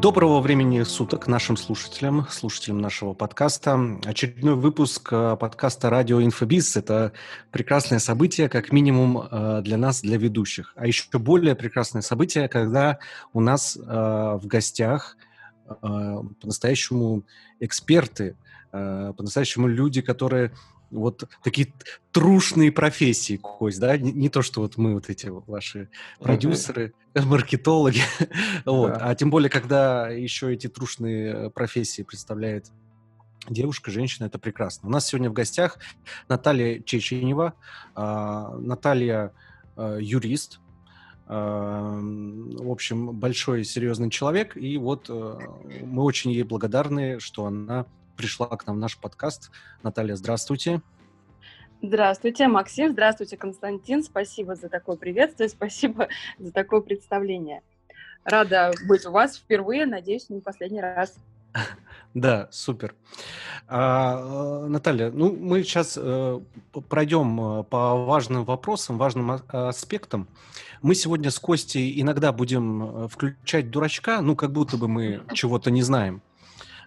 Доброго времени суток нашим слушателям, слушателям нашего подкаста. Очередной выпуск э, подкаста «Радио Инфобиз» — это прекрасное событие, как минимум э, для нас, для ведущих. А еще более прекрасное событие, когда у нас э, в гостях по-настоящему эксперты, по-настоящему люди, которые вот такие трушные профессии, Кость, да, не, не то, что вот мы вот эти ваши продюсеры, маркетологи, вот, а тем более, когда еще эти трушные профессии представляет девушка, женщина, это прекрасно. У нас сегодня в гостях Наталья Чеченева, а, Наталья а, юрист, а, в общем, большой серьезный человек, и вот мы очень ей благодарны, что она пришла к нам в наш подкаст. Наталья, здравствуйте. Здравствуйте, Максим. Здравствуйте, Константин. Спасибо за такое приветствие, спасибо за такое представление. Рада быть у вас впервые, надеюсь, не последний раз. Да, супер. А, Наталья, ну мы сейчас э, пройдем э, по важным вопросам, важным а, аспектам. Мы сегодня с Костей иногда будем э, включать дурачка, ну как будто бы мы чего-то не знаем.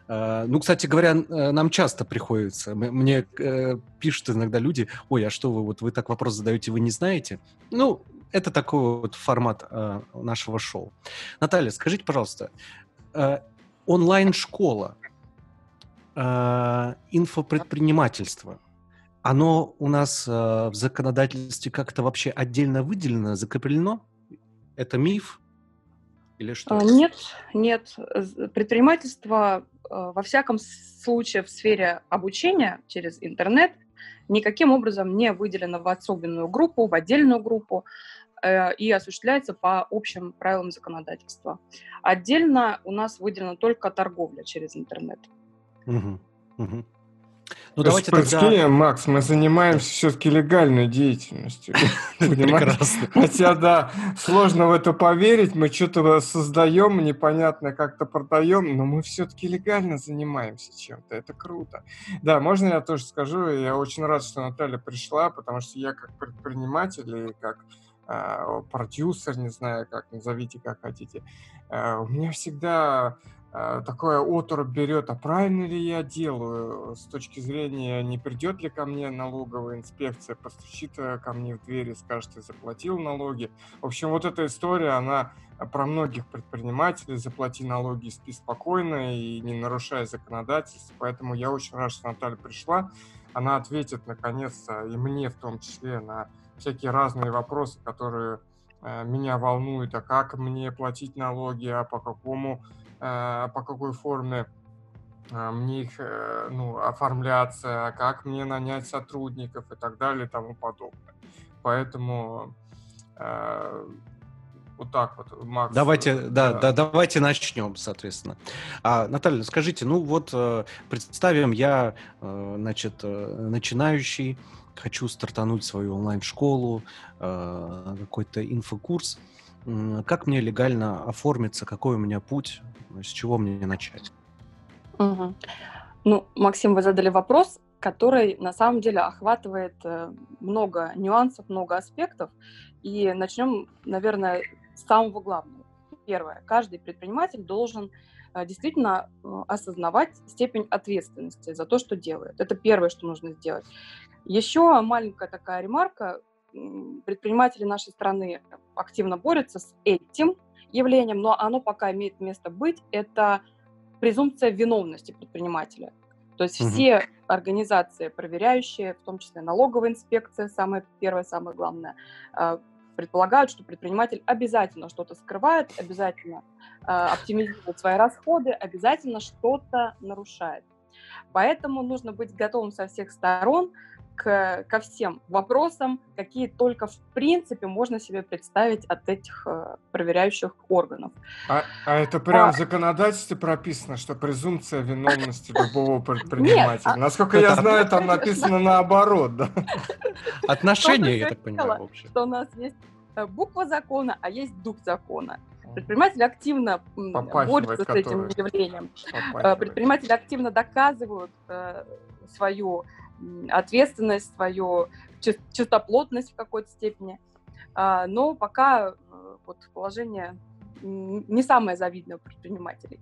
А, ну, кстати говоря, э, нам часто приходится. Мне э, пишут иногда люди, ой, а что вы, вот вы так вопрос задаете, вы не знаете? Ну, это такой вот формат э, нашего шоу. Наталья, скажите, пожалуйста, э, онлайн-школа, э, инфопредпринимательство, оно у нас э, в законодательстве как-то вообще отдельно выделено, закреплено? Это миф? Или что? А, нет, нет. Предпринимательство Э, во всяком случае в сфере обучения через интернет никаким образом не выделено в особенную группу, в отдельную группу э, и осуществляется по общим правилам законодательства. Отдельно у нас выделена только торговля через интернет. Угу, угу. Ну, давайте тогда... Макс, мы занимаемся все-таки легальной деятельностью. Прекрасно. Хотя, да, сложно в это поверить, мы что-то создаем, непонятно как-то продаем, но мы все-таки легально занимаемся чем-то, это круто. Да, можно я тоже скажу, я очень рад, что Наталья пришла, потому что я как предприниматель и как э, продюсер, не знаю, как назовите, как хотите, э, у меня всегда такое оторопь берет, а правильно ли я делаю с точки зрения, не придет ли ко мне налоговая инспекция, постучит э, ко мне в дверь и скажет, ты заплатил налоги. В общем, вот эта история, она про многих предпринимателей, заплати налоги, спи спокойно и не нарушая законодательство. Поэтому я очень рад, что Наталья пришла. Она ответит, наконец-то, и мне в том числе, на всякие разные вопросы, которые э, меня волнуют. А как мне платить налоги, а по какому Э, по какой форме э, мне их э, ну, оформляться, как мне нанять сотрудников и так далее и тому подобное. Поэтому вот так вот, Макс. Давайте, да, да, да давайте начнем, соответственно. А, Наталья, скажите, ну вот представим, я, значит, начинающий, хочу стартануть свою онлайн-школу, какой-то инфокурс. Как мне легально оформиться, какой у меня путь? С чего мне начать? Угу. Ну, Максим, вы задали вопрос, который на самом деле охватывает э, много нюансов, много аспектов. И начнем, наверное, с самого главного. Первое. Каждый предприниматель должен э, действительно э, осознавать степень ответственности за то, что делает. Это первое, что нужно сделать. Еще маленькая такая ремарка. Предприниматели нашей страны активно борются с этим, явлением, но оно пока имеет место быть, это презумпция виновности предпринимателя. То есть угу. все организации, проверяющие, в том числе налоговая инспекция, самое первое, самое главное, а, предполагают, что предприниматель обязательно что-то скрывает, обязательно а, оптимизирует свои расходы, обязательно что-то нарушает. Поэтому нужно быть готовым со всех сторон к, ко всем вопросам, какие только в принципе можно себе представить от этих э, проверяющих органов. А, а это прям а... в законодательстве прописано, что презумпция виновности любого предпринимателя. Нет, Насколько я знаю, там написано наоборот. Да? Отношения, я так понимаю, вообще. Что у нас есть э, буква закона, а есть дух закона. Предприниматели активно борются с этим явлением. Э, предприниматели активно доказывают э, свою ответственность, свою чистоплотность в какой-то степени. А, но пока э, вот положение не самая завидная у предпринимателей.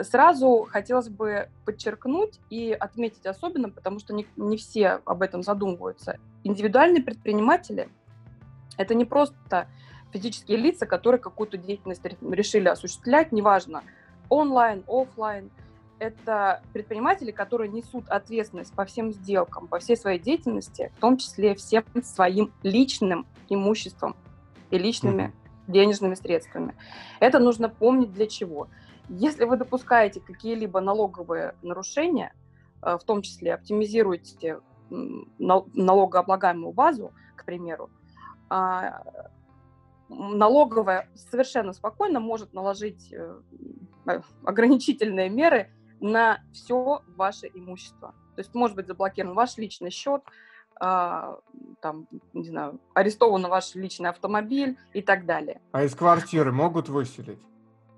Сразу хотелось бы подчеркнуть и отметить особенно, потому что не, не все об этом задумываются. Индивидуальные предприниматели – это не просто физические лица, которые какую-то деятельность решили осуществлять, неважно, онлайн, офлайн. Это предприниматели, которые несут ответственность по всем сделкам, по всей своей деятельности, в том числе всем своим личным имуществом и личными денежными средствами. Это нужно помнить для чего. Если вы допускаете какие-либо налоговые нарушения, э, в том числе оптимизируете налогооблагаемую базу, к примеру, а, налоговая совершенно спокойно может наложить э, э, ограничительные меры на все ваше имущество. То есть может быть заблокирован ваш личный счет, а, там, не знаю, арестован ваш личный автомобиль и так далее. А из квартиры могут выселить?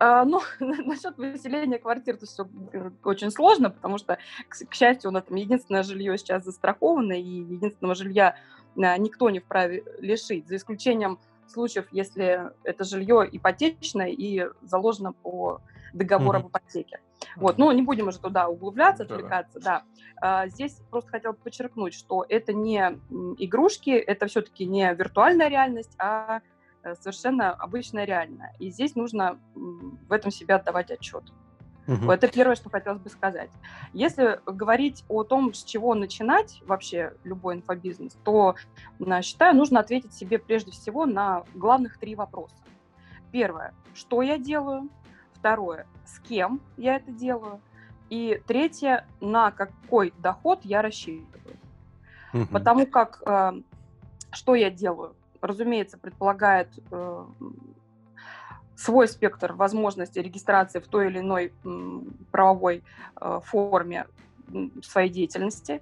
А, ну, насчет выселения квартир то все э, очень сложно, потому что, к, к счастью, у нас там единственное жилье сейчас застраховано, и единственного жилья никто не вправе лишить, за исключением случаев, если это жилье ипотечное и заложено по договору mm-hmm. об ипотеке. Вот, ну, не будем уже туда углубляться, отвлекаться, да. да. Здесь просто хотела подчеркнуть, что это не игрушки, это все-таки не виртуальная реальность, а э, совершенно обычная реальная. И здесь нужно в этом себе отдавать отчет. Угу. Это первое, что хотелось бы сказать. Если говорить о том, с чего начинать вообще любой инфобизнес, то, считаю, нужно ответить себе прежде всего на главных три вопроса. Первое, что я делаю? Второе, с кем я это делаю? И третье, на какой доход я рассчитываю. Угу. Потому как э, что я делаю, разумеется, предполагает э, свой спектр возможностей регистрации в той или иной правовой э, форме своей деятельности.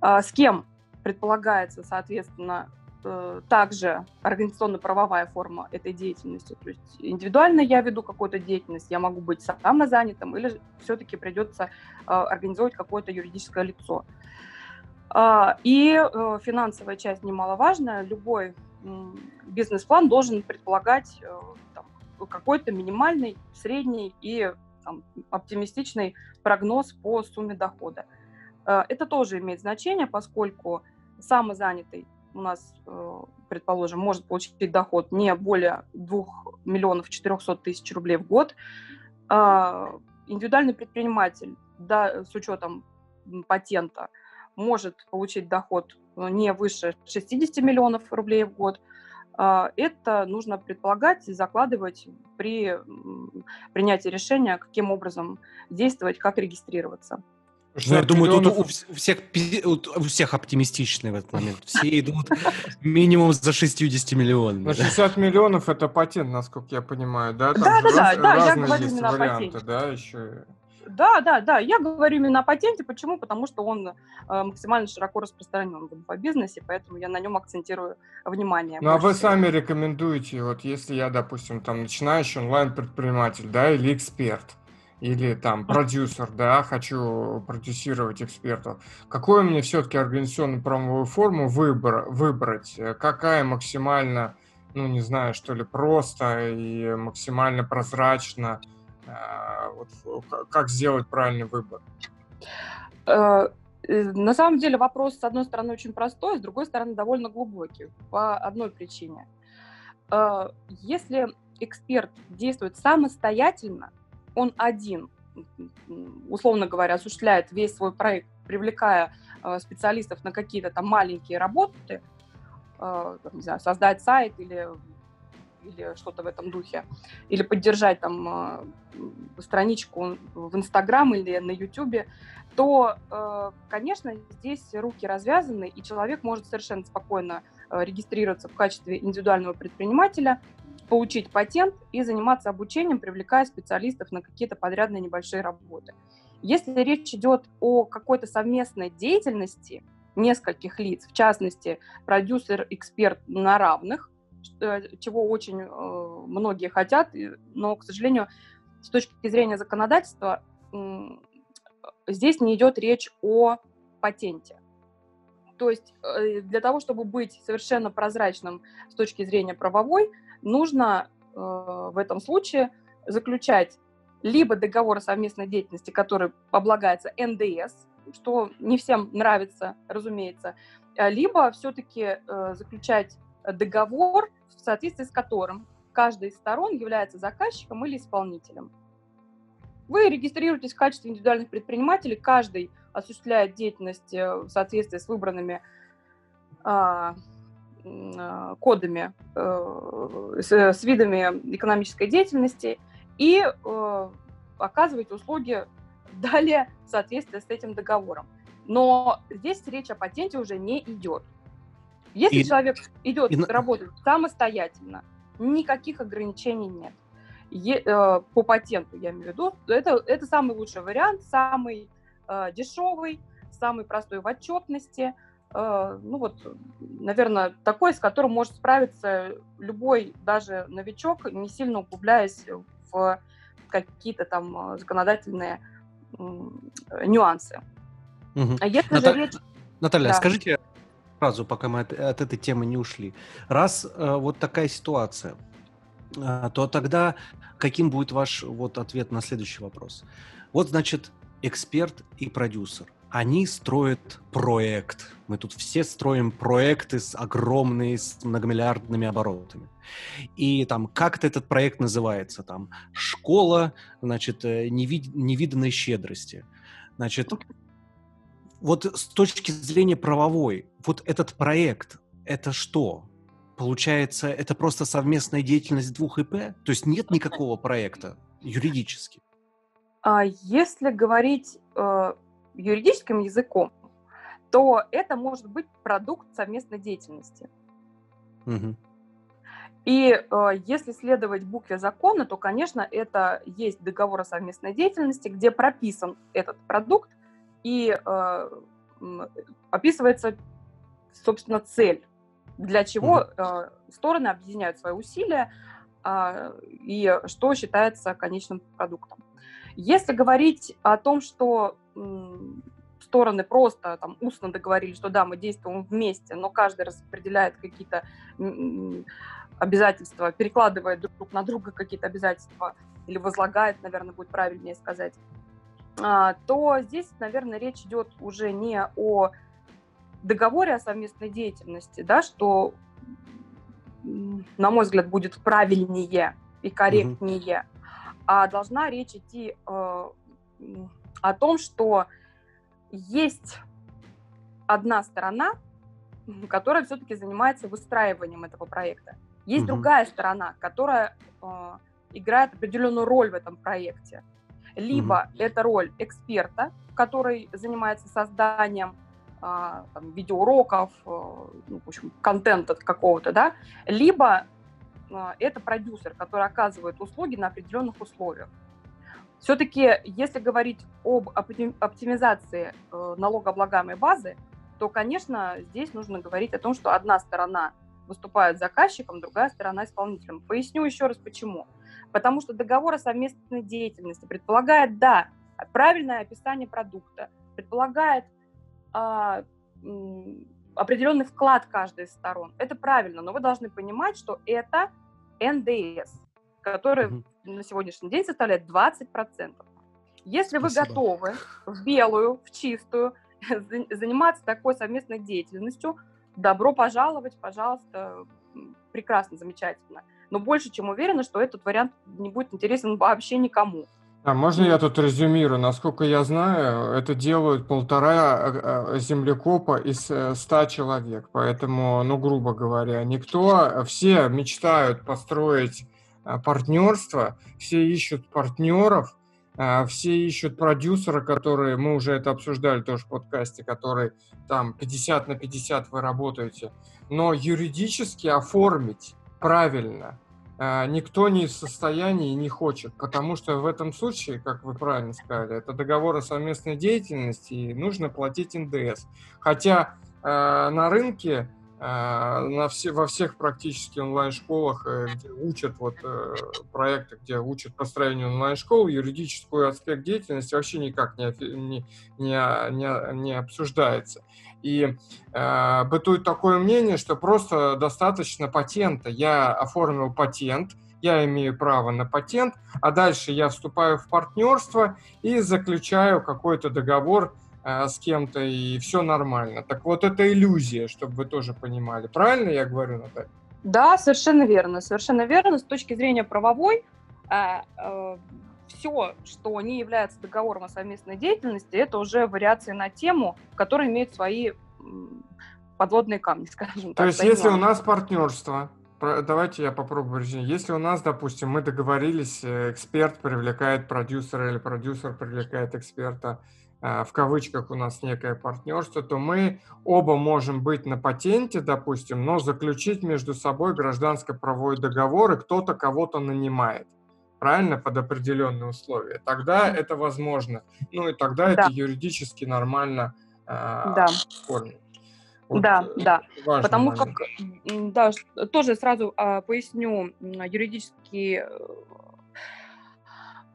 А, с кем предполагается, соответственно, э, также организационно-правовая форма этой деятельности. То есть индивидуально я веду какую-то деятельность, я могу быть самозанятым, или все-таки придется э, организовать какое-то юридическое лицо. А, и финансовая часть немаловажная. Любой бизнес-план должен предполагать какой-то минимальный, средний и там, оптимистичный прогноз по сумме дохода. Э, это тоже имеет значение, поскольку самозанятый у нас, э, предположим, может получить доход не более 2 миллионов 400 тысяч рублей в год. А, индивидуальный предприниматель, да, с учетом патента, может получить доход не выше 60 миллионов рублей в год – это нужно предполагать и закладывать при принятии решения, каким образом действовать, как регистрироваться. Ну, я думаю, тут у всех, у всех оптимистичные в этот момент. Все идут минимум за 60 миллионов. На 60 миллионов это патент, насколько я понимаю, да? Там да, да, да, да, я говорю именно о патенте. Да, еще... Да, да, да. Я говорю именно о патенте. Почему? Потому что он э, максимально широко распространен в инфобизнесе, поэтому я на нем акцентирую внимание. Ну, а вы всего. сами рекомендуете, вот если я, допустим, там начинающий онлайн-предприниматель, да, или эксперт, или там продюсер, да, хочу продюсировать экспертов. Какую мне все-таки организационную правовую форму выбор, выбрать? Какая максимально, ну не знаю, что ли, просто и максимально прозрачно вот, как сделать правильный выбор? Э, э, на самом деле вопрос, с одной стороны, очень простой, с другой стороны, довольно глубокий. По одной причине. Э, если эксперт действует самостоятельно, он один, условно говоря, осуществляет весь свой проект, привлекая специалистов на какие-то там маленькие работы, не знаю, создать сайт или или что-то в этом духе, или поддержать там э, страничку в Инстаграм или на Ютубе, то, э, конечно, здесь руки развязаны, и человек может совершенно спокойно э, регистрироваться в качестве индивидуального предпринимателя, получить патент и заниматься обучением, привлекая специалистов на какие-то подрядные небольшие работы. Если речь идет о какой-то совместной деятельности нескольких лиц, в частности, продюсер, эксперт на равных, чего очень э, многие хотят, но, к сожалению, с точки зрения законодательства здесь не идет речь о патенте. То есть э, для того, чтобы быть совершенно прозрачным с точки зрения правовой, нужно в этом случае заключать либо договор о совместной деятельности, который облагается НДС, что не всем нравится, разумеется, либо все-таки заключать договор, в соответствии с которым каждая из сторон является заказчиком или исполнителем. Вы регистрируетесь в качестве индивидуальных предпринимателей, каждый осуществляет деятельность э, в соответствии с выбранными а, а, кодами, э, с, с видами экономической деятельности и э, оказываете услуги далее в соответствии с этим договором. Но здесь речь о патенте уже не идет. Если и, человек идет и... работать самостоятельно, никаких ограничений нет е, э, по патенту, я имею в виду, это, это самый лучший вариант, самый э, дешевый, самый простой в отчетности. Э, ну вот, наверное, такой, с которым может справиться любой, даже новичок, не сильно углубляясь в какие-то там э, законодательные нюансы. Угу. А если Ната... же речь... Наталья, да. скажите сразу, пока мы от, от этой темы не ушли. Раз э, вот такая ситуация, э, то тогда каким будет ваш вот ответ на следующий вопрос? Вот, значит, эксперт и продюсер. Они строят проект. Мы тут все строим проекты с огромными, с многомиллиардными оборотами. И там как-то этот проект называется, там школа, значит, э, невид... невиданной щедрости. Значит, вот с точки зрения правовой, вот этот проект, это что? Получается, это просто совместная деятельность двух ИП? То есть нет никакого проекта юридически? А если говорить э, юридическим языком, то это может быть продукт совместной деятельности. Угу. И э, если следовать букве закона, то, конечно, это есть договор о совместной деятельности, где прописан этот продукт и э, описывается, собственно, цель для чего э, стороны объединяют свои усилия э, и что считается конечным продуктом. Если говорить о том, что стороны просто там устно договорились, что да, мы действуем вместе, но каждый распределяет какие-то обязательства, перекладывает друг на друга какие-то обязательства или возлагает, наверное, будет правильнее сказать, а, то здесь, наверное, речь идет уже не о договоре о совместной деятельности, да, что, на мой взгляд, будет правильнее и корректнее, угу. а должна речь идти э, о том, что есть одна сторона, которая все-таки занимается выстраиванием этого проекта. Есть угу. другая сторона, которая э, играет определенную роль в этом проекте. Либо угу. это роль эксперта, который занимается созданием там, видеоуроков, э, ну, в общем, контента какого-то, да, либо а, это продюсер, который оказывает услуги на определенных условиях. Все-таки, если говорить об оптимизации э, налогооблагаемой базы, то, конечно, здесь нужно говорить о том, что одна сторона выступает заказчиком, другая сторона исполнителем. Поясню еще раз почему. Потому что договор о совместной деятельности предполагает, да, правильное описание продукта, предполагает а, определенный вклад каждой из сторон. Это правильно, но вы должны понимать, что это НДС, который mm-hmm. на сегодняшний день составляет 20%. Если вы Спасибо. готовы в белую, в чистую заниматься такой совместной деятельностью, добро пожаловать, пожалуйста, прекрасно, замечательно. Но больше чем уверена, что этот вариант не будет интересен вообще никому. А можно я тут резюмирую? Насколько я знаю, это делают полтора э, э, землекопа из э, ста человек. Поэтому, ну, грубо говоря, никто, все мечтают построить партнерство, все ищут партнеров, все ищут продюсера, которые, мы уже это обсуждали тоже в подкасте, который там 50 на 50 вы работаете. Но юридически оформить правильно – никто не в состоянии и не хочет, потому что в этом случае, как вы правильно сказали, это договор о совместной деятельности, и нужно платить НДС. Хотя э, на рынке, э, на все, во всех практически онлайн-школах, э, где учат вот, э, проекты, где учат построению онлайн-школ, юридическую аспект деятельности вообще никак не, не, не, не, не обсуждается. И э, бытует такое мнение, что просто достаточно патента. Я оформил патент, я имею право на патент, а дальше я вступаю в партнерство и заключаю какой-то договор э, с кем-то, и все нормально. Так вот, это иллюзия, чтобы вы тоже понимали. Правильно я говорю, Наталья? Да, совершенно верно. Совершенно верно. С точки зрения правовой, э, э, все, что не является договором о совместной деятельности, это уже вариации на тему, которые имеют свои подводные камни, скажем так. То есть, если у нас партнерство, давайте я попробую. Если у нас, допустим, мы договорились, э, эксперт привлекает продюсера или продюсер привлекает эксперта, э, в кавычках у нас некое партнерство, то мы оба можем быть на патенте, допустим, но заключить между собой гражданско-правовой договор, и кто-то кого-то нанимает правильно, под определенные условия, тогда это возможно. Ну и тогда да. это юридически нормально э, да. оформить. Вот да, да. Потому момент. как, да, тоже сразу э, поясню юридически,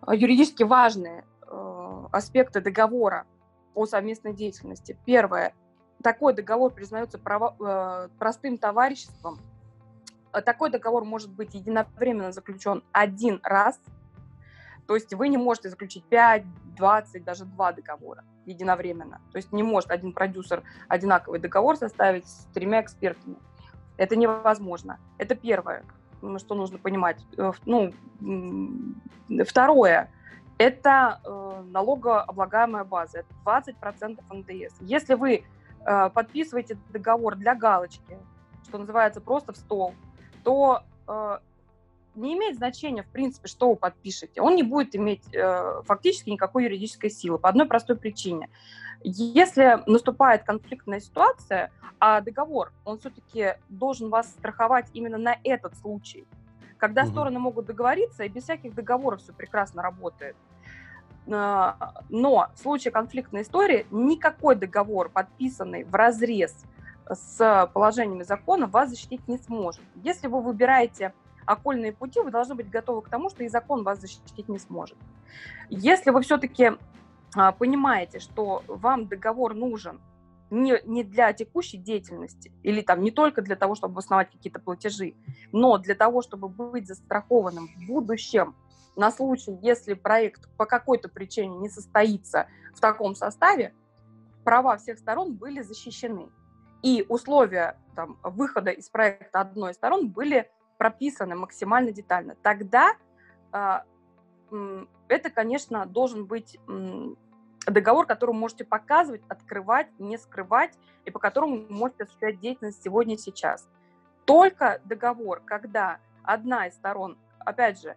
э, юридически важные э, аспекты договора о совместной деятельности. Первое. Такой договор признается право, э, простым товариществом такой договор может быть единовременно заключен один раз, то есть вы не можете заключить 5, 20, даже два договора единовременно. То есть не может один продюсер одинаковый договор составить с тремя экспертами. Это невозможно. Это первое, что нужно понимать. Э, ну, второе, это э, налогооблагаемая база, это 20% НДС. Если вы э, подписываете договор для галочки, что называется просто в стол, то э, не имеет значения, в принципе, что вы подпишете. Он не будет иметь э, фактически никакой юридической силы по одной простой причине. Если наступает конфликтная ситуация, а договор, он все-таки должен вас страховать именно на этот случай. Когда угу. стороны могут договориться, и без всяких договоров все прекрасно работает. Э, но в случае конфликтной истории никакой договор, подписанный в разрез с положениями закона вас защитить не сможет. Если вы выбираете окольные пути, вы должны быть готовы к тому, что и закон вас защитить не сможет. Если вы все-таки а, понимаете, что вам договор нужен не, не для текущей деятельности или там не только для того, чтобы основать какие-то платежи, но для того, чтобы быть застрахованным в будущем на случай, если проект по какой-то причине не состоится в таком составе, права всех сторон были защищены и условия там, выхода из проекта одной из сторон были прописаны максимально детально. Тогда э, это, конечно, должен быть договор, который можете показывать, открывать, не скрывать, и по которому можете осуществлять деятельность сегодня и сейчас. Только договор, когда одна из сторон, опять же,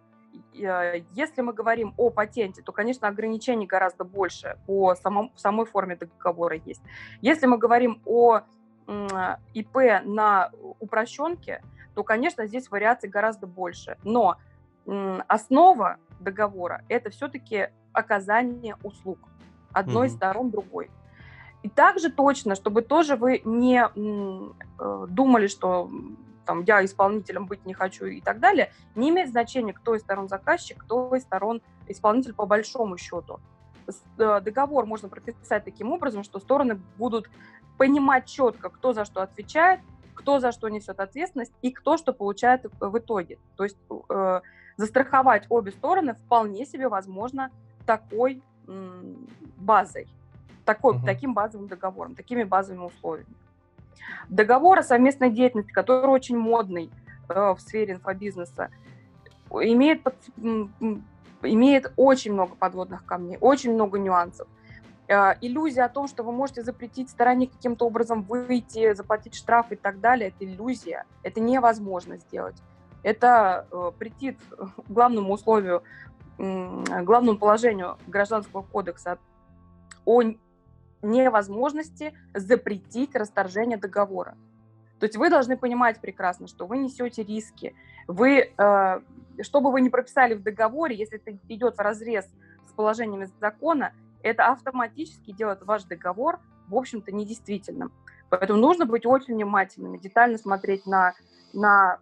э, если мы говорим о патенте, то, конечно, ограничений гораздо больше по самом, самой форме договора есть. Если мы говорим о ИП на упрощенке, то, конечно, здесь вариаций гораздо больше. Но основа договора – это все-таки оказание услуг одной mm-hmm. из сторон другой. И также точно, чтобы тоже вы не э, думали, что там, я исполнителем быть не хочу и так далее, не имеет значения, кто из сторон заказчик, кто из сторон исполнитель по большому счету. Э, договор можно прописать таким образом, что стороны будут понимать четко, кто за что отвечает, кто за что несет ответственность и кто что получает в итоге. То есть э, застраховать обе стороны вполне себе возможно такой э, базой, такой, угу. таким базовым договором, такими базовыми условиями. Договор о совместной деятельности, который очень модный э, в сфере инфобизнеса, имеет, имеет очень много подводных камней, очень много нюансов. Э, иллюзия о том, что вы можете запретить стороне каким-то образом выйти, заплатить штраф и так далее, это иллюзия. Это невозможно сделать. Это э, претит главному условию, главному положению Гражданского кодекса о невозможности запретить расторжение договора. То есть вы должны понимать прекрасно, что вы несете риски. Вы, э, что бы вы ни прописали в договоре, если это идет в разрез с положениями закона, это автоматически делает ваш договор, в общем-то, недействительным. Поэтому нужно быть очень внимательными, детально смотреть на, на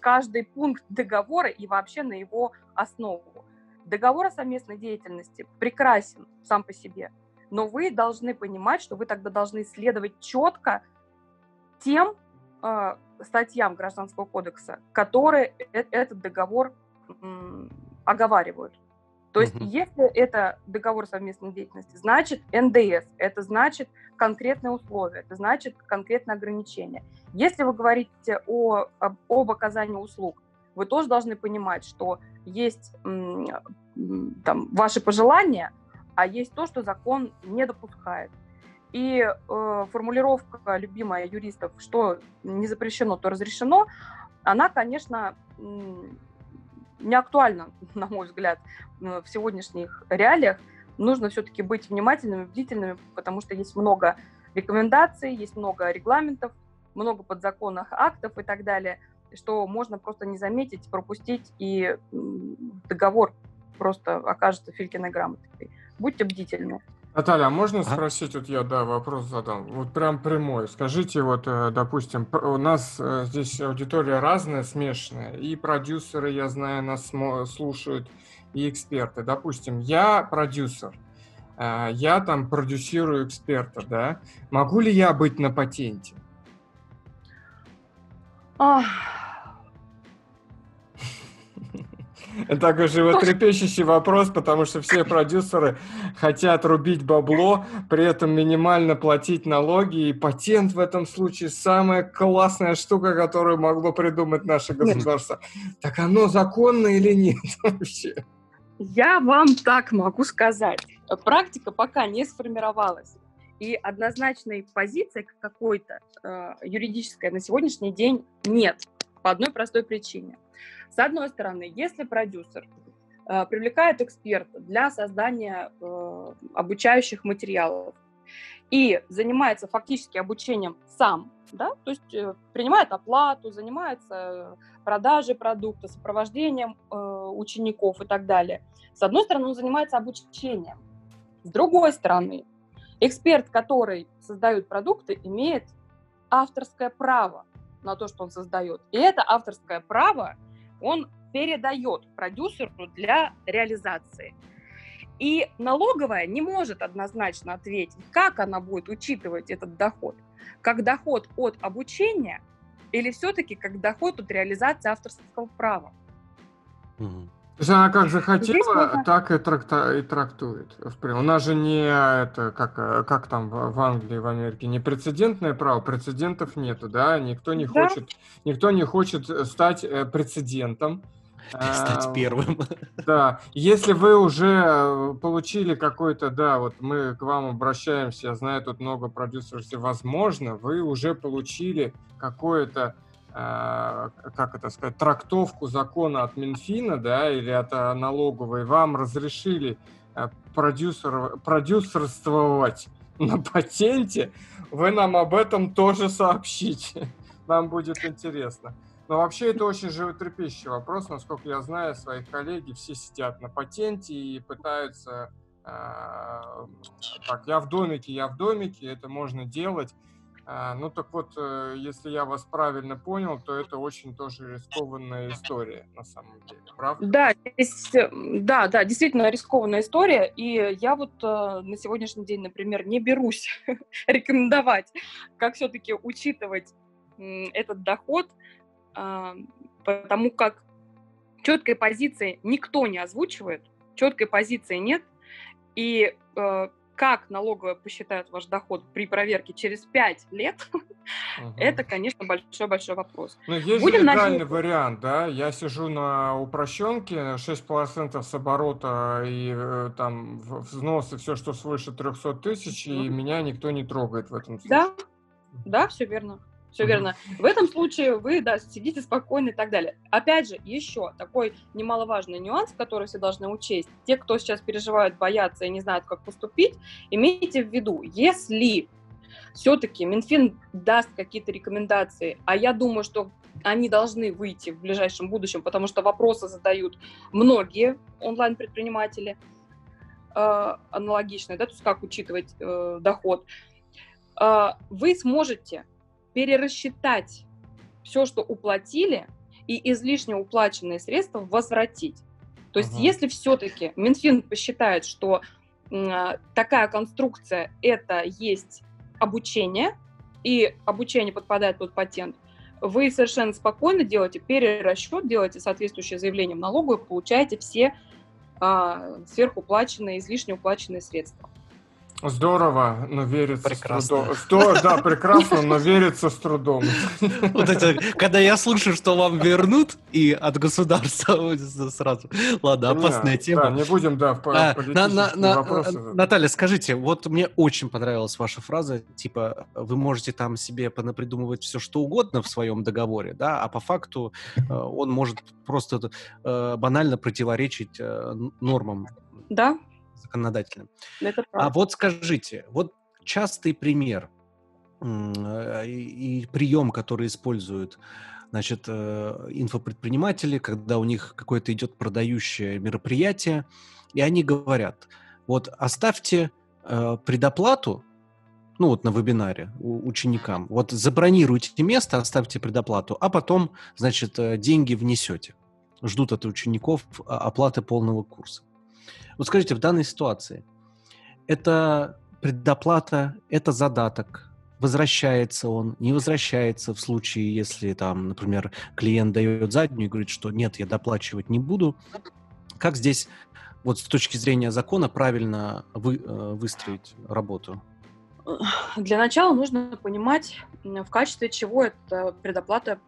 каждый пункт договора и вообще на его основу. Договор о совместной деятельности прекрасен сам по себе, но вы должны понимать, что вы тогда должны следовать четко тем э, статьям Гражданского кодекса, которые э, этот договор оговаривают. То есть, угу. если это договор совместной деятельности, значит НДС, это значит конкретные условия, это значит конкретное ограничение. Если вы говорите о, об, об оказании услуг, вы тоже должны понимать, что есть там, ваши пожелания, а есть то, что закон не допускает. И э, формулировка, любимая юристов, что не запрещено, то разрешено, она, конечно, не актуальна, на мой взгляд, в сегодняшних реалиях. Нужно все-таки быть внимательными, бдительными, потому что есть много рекомендаций, есть много регламентов, много подзаконных актов и так далее, что можно просто не заметить, пропустить, и договор просто окажется Филькиной грамотой. Будьте бдительны. Наталья, а можно спросить, вот я, да, вопрос задам, вот прям прямой. Скажите, вот, э, допустим, у нас э, здесь аудитория разная, смешанная, и продюсеры, я знаю, нас слушают, и эксперты. Допустим, я продюсер, э, я там продюсирую эксперта, да, могу ли я быть на патенте? Ах, такой животрепещущий вопрос, потому что все продюсеры хотят рубить бабло, при этом минимально платить налоги, и патент в этом случае самая классная штука, которую могло придумать наше государство. Так оно законно или нет вообще? Я вам так могу сказать. Практика пока не сформировалась. И однозначной позиции какой-то э, юридической на сегодняшний день нет. По одной простой причине. С одной стороны, если продюсер э, привлекает эксперта для создания э, обучающих материалов и занимается фактически обучением сам, да, то есть э, принимает оплату, занимается продажей продукта, сопровождением э, учеников и так далее. С одной стороны, он занимается обучением. С другой стороны, эксперт, который создает продукты, имеет авторское право на то, что он создает. И это авторское право он передает продюсеру для реализации. И налоговая не может однозначно ответить, как она будет учитывать этот доход. Как доход от обучения или все-таки как доход от реализации авторского права. Угу. То есть она как захотела, можно... так и, тракта, и трактует. У нас же не это, как, как там в Англии, в Америке, не прецедентное право, прецедентов нету, да, никто не да. хочет, никто не хочет стать э, прецедентом. Стать первым. Да, если вы уже получили какой-то, да, вот мы к вам обращаемся, я знаю, тут много продюсеров, возможно, вы уже получили какое-то Э, как это сказать, трактовку закона от Минфина, да, или от налоговой, вам разрешили э, продюсер, продюсерствовать на патенте, вы нам об этом тоже сообщите. Нам будет интересно. Но вообще это очень животрепещущий вопрос. Насколько я знаю, своих коллеги все сидят на патенте и пытаются э, так, я в домике, я в домике, это можно делать. А, ну так вот, э, если я вас правильно понял, то это очень тоже рискованная история на самом деле, правда? Да, здесь, э, да, да, действительно рискованная история, и я вот э, на сегодняшний день, например, не берусь рекомендовать, как все-таки учитывать этот доход, э, потому как четкой позиции никто не озвучивает, четкой позиции нет, и как налоговая посчитает ваш доход при проверке через 5 лет, угу. это, конечно, большой-большой вопрос. Ну, есть Будем легальный вариант, да? Я сижу на упрощенке, 6% с оборота и э, там взносы, все, что свыше 300 тысяч, угу. и меня никто не трогает в этом случае. Да, да, все верно все mm-hmm. верно. В этом случае вы, да, сидите спокойно и так далее. Опять же, еще такой немаловажный нюанс, который все должны учесть. Те, кто сейчас переживают, боятся и не знают, как поступить, имейте в виду, если все-таки Минфин даст какие-то рекомендации, а я думаю, что они должны выйти в ближайшем будущем, потому что вопросы задают многие онлайн-предприниматели э, аналогичные, да, то есть как учитывать э, доход, э, вы сможете перерасчитать все, что уплатили, и излишне уплаченные средства возвратить. То есть, uh если все-таки Минфин посчитает, что э, такая конструкция это есть обучение, и обучение подпадает под патент, вы совершенно спокойно делаете перерасчет, делаете соответствующее заявление в налоговую, получаете все а, сверхуплаченные, излишне уплаченные средства. Здорово, но верится прекрасно. с трудом. Что, да, прекрасно, но верится с трудом. Вот это, когда я слышу, что вам вернут и от государства сразу. Ладно, опасная тема. Да, не будем, да, в а, на, на, на, вопросы. Наталья, скажите, вот мне очень понравилась ваша фраза, типа, вы можете там себе понапридумывать все, что угодно в своем договоре, да, а по факту э, он может просто э, банально противоречить э, нормам. Да, законодательным. Это а вот скажите, вот частый пример э, и, и прием, который используют значит, э, инфопредприниматели, когда у них какое-то идет продающее мероприятие, и они говорят, вот оставьте э, предоплату, ну вот на вебинаре у, ученикам, вот забронируйте место, оставьте предоплату, а потом, значит, деньги внесете. Ждут от учеников а, оплаты полного курса. Вот скажите, в данной ситуации это предоплата, это задаток, возвращается он, не возвращается в случае, если там, например, клиент дает заднюю и говорит, что нет, я доплачивать не буду. Как здесь вот с точки зрения закона правильно вы, э, выстроить работу? Для начала нужно понимать, в качестве чего эта предоплата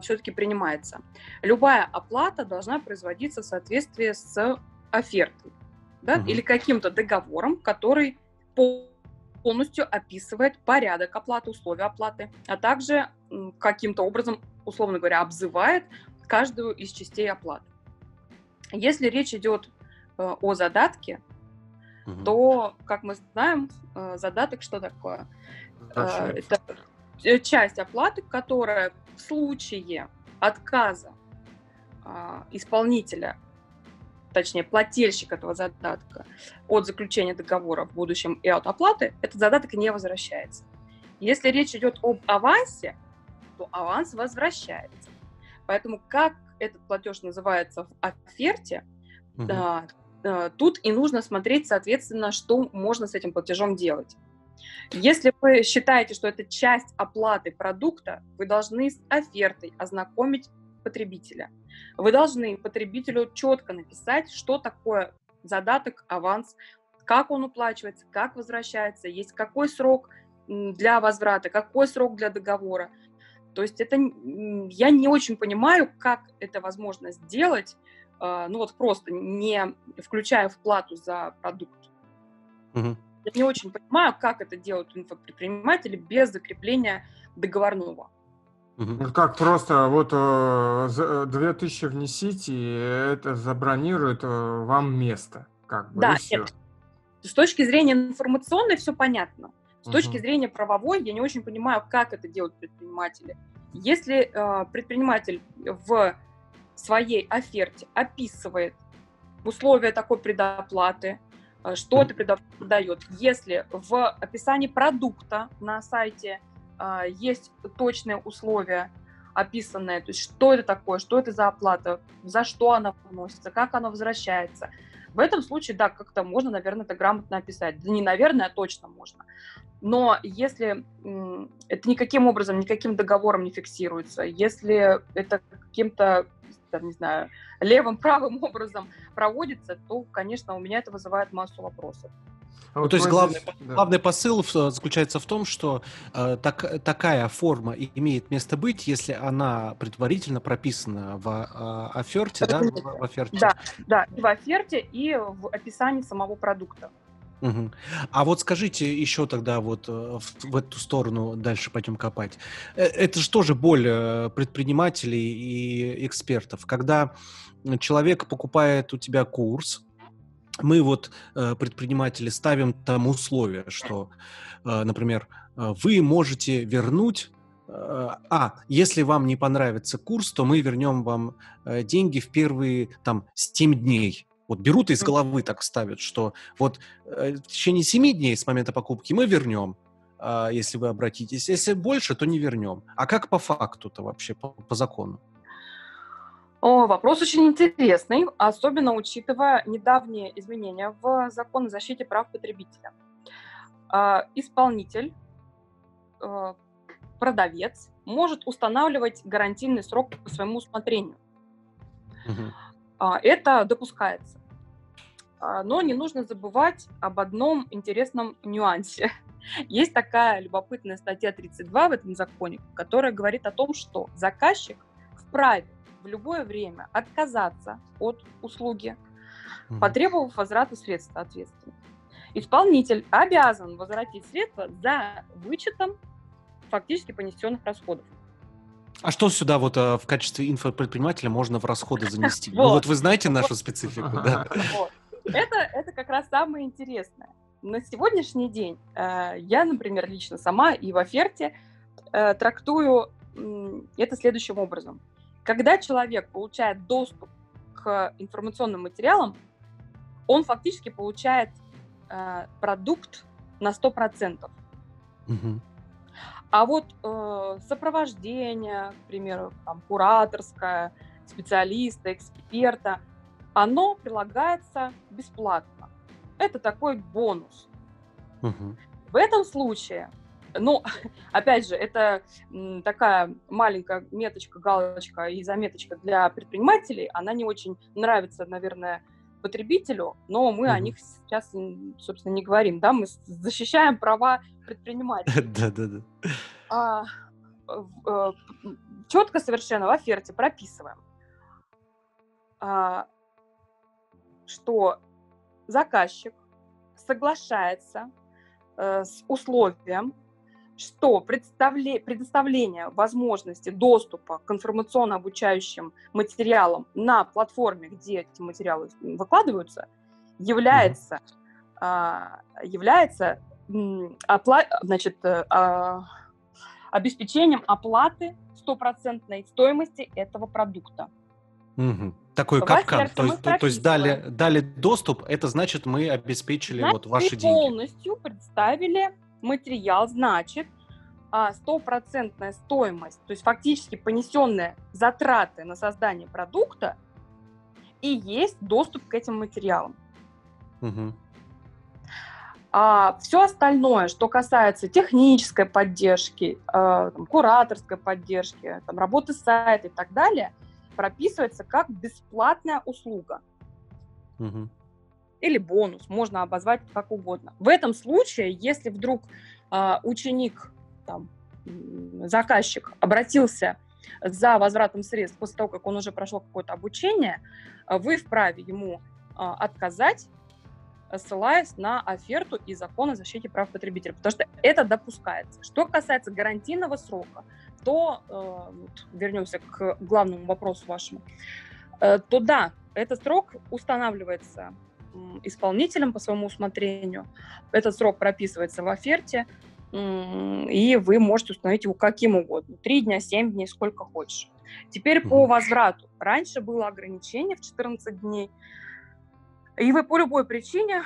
все-таки принимается. Любая оплата должна производиться в соответствии с офертой да, угу. или каким-то договором, который полностью описывает порядок оплаты, условия оплаты, а также каким-то образом, условно говоря, обзывает каждую из частей оплаты. Если речь идет э, о задатке, угу. то, как мы знаем, э, задаток что такое? Э, это часть оплаты, которая в случае отказа э, исполнителя точнее, плательщик этого задатка от заключения договора в будущем и от оплаты, этот задаток не возвращается. Если речь идет об авансе, то аванс возвращается. Поэтому как этот платеж называется в оферте, угу. да, да, тут и нужно смотреть, соответственно, что можно с этим платежом делать. Если вы считаете, что это часть оплаты продукта, вы должны с офертой ознакомить потребителя. Вы должны потребителю четко написать, что такое задаток, аванс, как он уплачивается, как возвращается, есть какой срок для возврата, какой срок для договора. То есть это я не очень понимаю, как это возможно сделать, а, ну вот просто не включая в плату за продукт. Угу. Я не очень понимаю, как это делают инфопредприниматели без закрепления договорного. Угу. Как просто вот э, 2000 э, внесите, и это забронирует э, вам место. Как бы, да, нет. С точки зрения информационной все понятно. С угу. точки зрения правовой я не очень понимаю, как это делают предприниматели. Если э, предприниматель в своей оферте описывает условия такой предоплаты, э, что это предоплата дает, если в описании продукта на сайте есть точные условия описанные, то есть что это такое, что это за оплата, за что она вносится, как она возвращается. В этом случае, да, как-то можно, наверное, это грамотно описать. Да не наверное, а точно можно. Но если это никаким образом, никаким договором не фиксируется, если это каким-то, не знаю, левым, правым образом проводится, то, конечно, у меня это вызывает массу вопросов. А ну, то есть главный, здесь, да. главный посыл заключается в том, что э, так, такая форма имеет место быть, если она предварительно прописана в э, оферте, да, в, в оферте. Да, да, и в оферте, и в описании самого продукта. Угу. А вот скажите еще тогда вот э, в, в эту сторону дальше пойдем копать. Э, это же тоже боль э, предпринимателей и экспертов, когда человек покупает у тебя курс, мы вот, э, предприниматели, ставим там условия, что, э, например, э, вы можете вернуть а, если вам не понравится курс, то мы вернем вам деньги в первые там 7 дней. Вот берут из головы так ставят, что вот в течение 7 дней с момента покупки мы вернем, если вы обратитесь. Если больше, то не вернем. А как по факту-то вообще, по, по закону? О, вопрос очень интересный, особенно учитывая недавние изменения в закон о защите прав потребителя. А, исполнитель, э, продавец может устанавливать гарантийный срок по своему усмотрению. Угу. Это допускается. А, но не нужно забывать об одном интересном нюансе. Есть такая любопытная статья 32 в этом законе, которая говорит о том, что заказчик вправе в любое время отказаться от услуги, потребовав возврата средств, соответственно. Исполнитель обязан возвратить средства за вычетом фактически понесенных расходов. А что сюда вот а, в качестве инфопредпринимателя можно в расходы занести? Ну вот вы знаете нашу специфику, да? Это, это как раз самое интересное. На сегодняшний день э, я, например, лично сама и в оферте э, трактую э, это следующим образом. Когда человек получает доступ к информационным материалам, он фактически получает э, продукт на 100%. Угу. А вот э, сопровождение, к примеру, там, кураторское, специалиста, эксперта – оно прилагается бесплатно. Это такой бонус. Угу. В этом случае, ну, опять же, это такая маленькая меточка, галочка и заметочка для предпринимателей. Она не очень нравится, наверное, потребителю, но мы угу. о них сейчас, собственно, не говорим, да, мы защищаем права предпринимателей. Да, да, да. А, э, четко совершенно в оферте прописываем а, что заказчик соглашается э, с условием, что предоставление возможности доступа к информационно-обучающим материалам на платформе, где эти материалы выкладываются, является, э, является опла- значит, э, э, обеспечением оплаты стопроцентной стоимости этого продукта. Угу. Такой капкан. То есть, то, то есть дали, дали доступ, это значит, мы обеспечили значит, вот ваши деньги. полностью представили материал, значит, а, стопроцентная стоимость, то есть фактически понесенные затраты на создание продукта, и есть доступ к этим материалам. Угу. А все остальное, что касается технической поддержки, э, там, кураторской поддержки, там, работы сайта и так далее – прописывается как бесплатная услуга. Угу. Или бонус, можно обозвать как угодно. В этом случае, если вдруг э, ученик, там, заказчик обратился за возвратом средств после того, как он уже прошел какое-то обучение, вы вправе ему э, отказать, ссылаясь на оферту и закон о защите прав потребителя, потому что это допускается. Что касается гарантийного срока, то, э, вернемся к главному вопросу вашему, э, то да, этот срок устанавливается исполнителем по своему усмотрению. Этот срок прописывается в оферте, и вы можете установить его каким угодно. Три дня, семь дней, сколько хочешь. Теперь по возврату. Раньше было ограничение в 14 дней, и вы по любой причине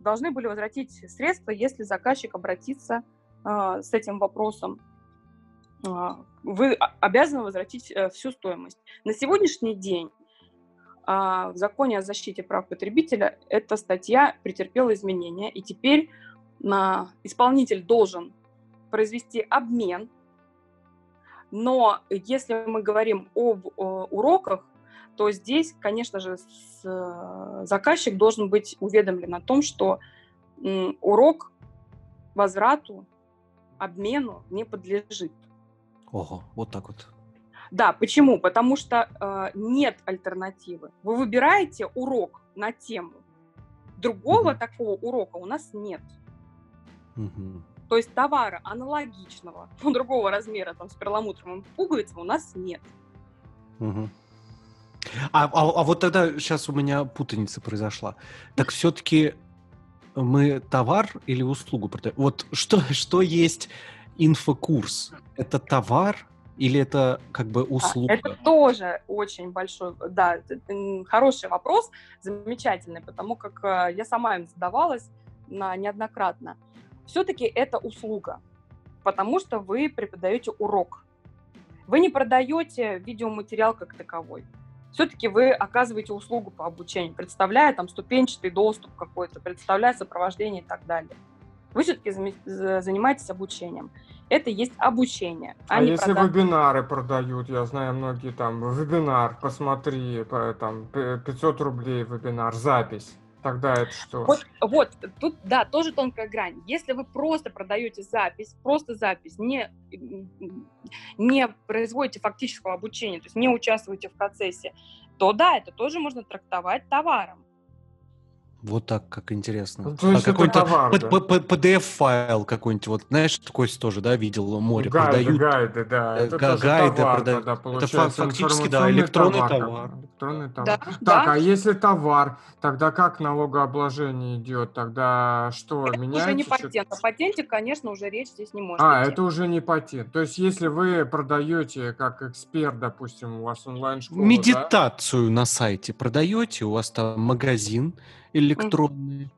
должны были возвратить средства, если заказчик обратится э, с этим вопросом а, вы обязаны возвратить э, всю стоимость. На сегодняшний день в законе о защите прав потребителя эта статья претерпела изменения, и теперь исполнитель должен произвести обмен, но если мы говорим об уроках, то здесь, конечно же, э, заказчик должен быть уведомлен о том, что урок возврату, обмену не подлежит. Ого, вот так вот. Да, почему? Потому что э, нет альтернативы. Вы выбираете урок на тему. Другого угу. такого урока у нас нет. Угу. То есть товара аналогичного, но другого размера, там, с перламутровым пуговицем у нас нет. Угу. А, а, а вот тогда сейчас у меня путаница произошла. Так все-таки мы товар или услугу продаем? Вот что, что есть инфокурс – это товар или это как бы услуга? Это тоже очень большой, да, хороший вопрос, замечательный, потому как э, я сама им задавалась на, неоднократно. Все-таки это услуга, потому что вы преподаете урок. Вы не продаете видеоматериал как таковой. Все-таки вы оказываете услугу по обучению, представляя там ступенчатый доступ какой-то, представляя сопровождение и так далее. Вы все-таки занимаетесь обучением. Это есть обучение. А, а если продажа. вебинары продают, я знаю многие там, вебинар, посмотри, там 500 рублей вебинар, запись. Тогда это что? Вот, вот, тут, да, тоже тонкая грань. Если вы просто продаете запись, просто запись, не, не производите фактического обучения, то есть не участвуете в процессе, то да, это тоже можно трактовать товаром. Вот так, как интересно. Ну, а какой-то PDF-файл какой-нибудь, вот, знаешь, такой тоже, да, видел, море гайды, продают. Гайды, да. Э, это Га- гайды товар, продают. это фактически, да, электронный товар. товар. Электронный товар. Да, так, да. а если товар, тогда как налогообложение идет? Тогда что, это меняется? уже не патент. О патенте, конечно, уже речь здесь не может А, идти. это уже не патент. То есть, если вы продаете как эксперт, допустим, у вас онлайн-школа, Медитацию да? на сайте продаете, у вас там магазин, электронные. Mm.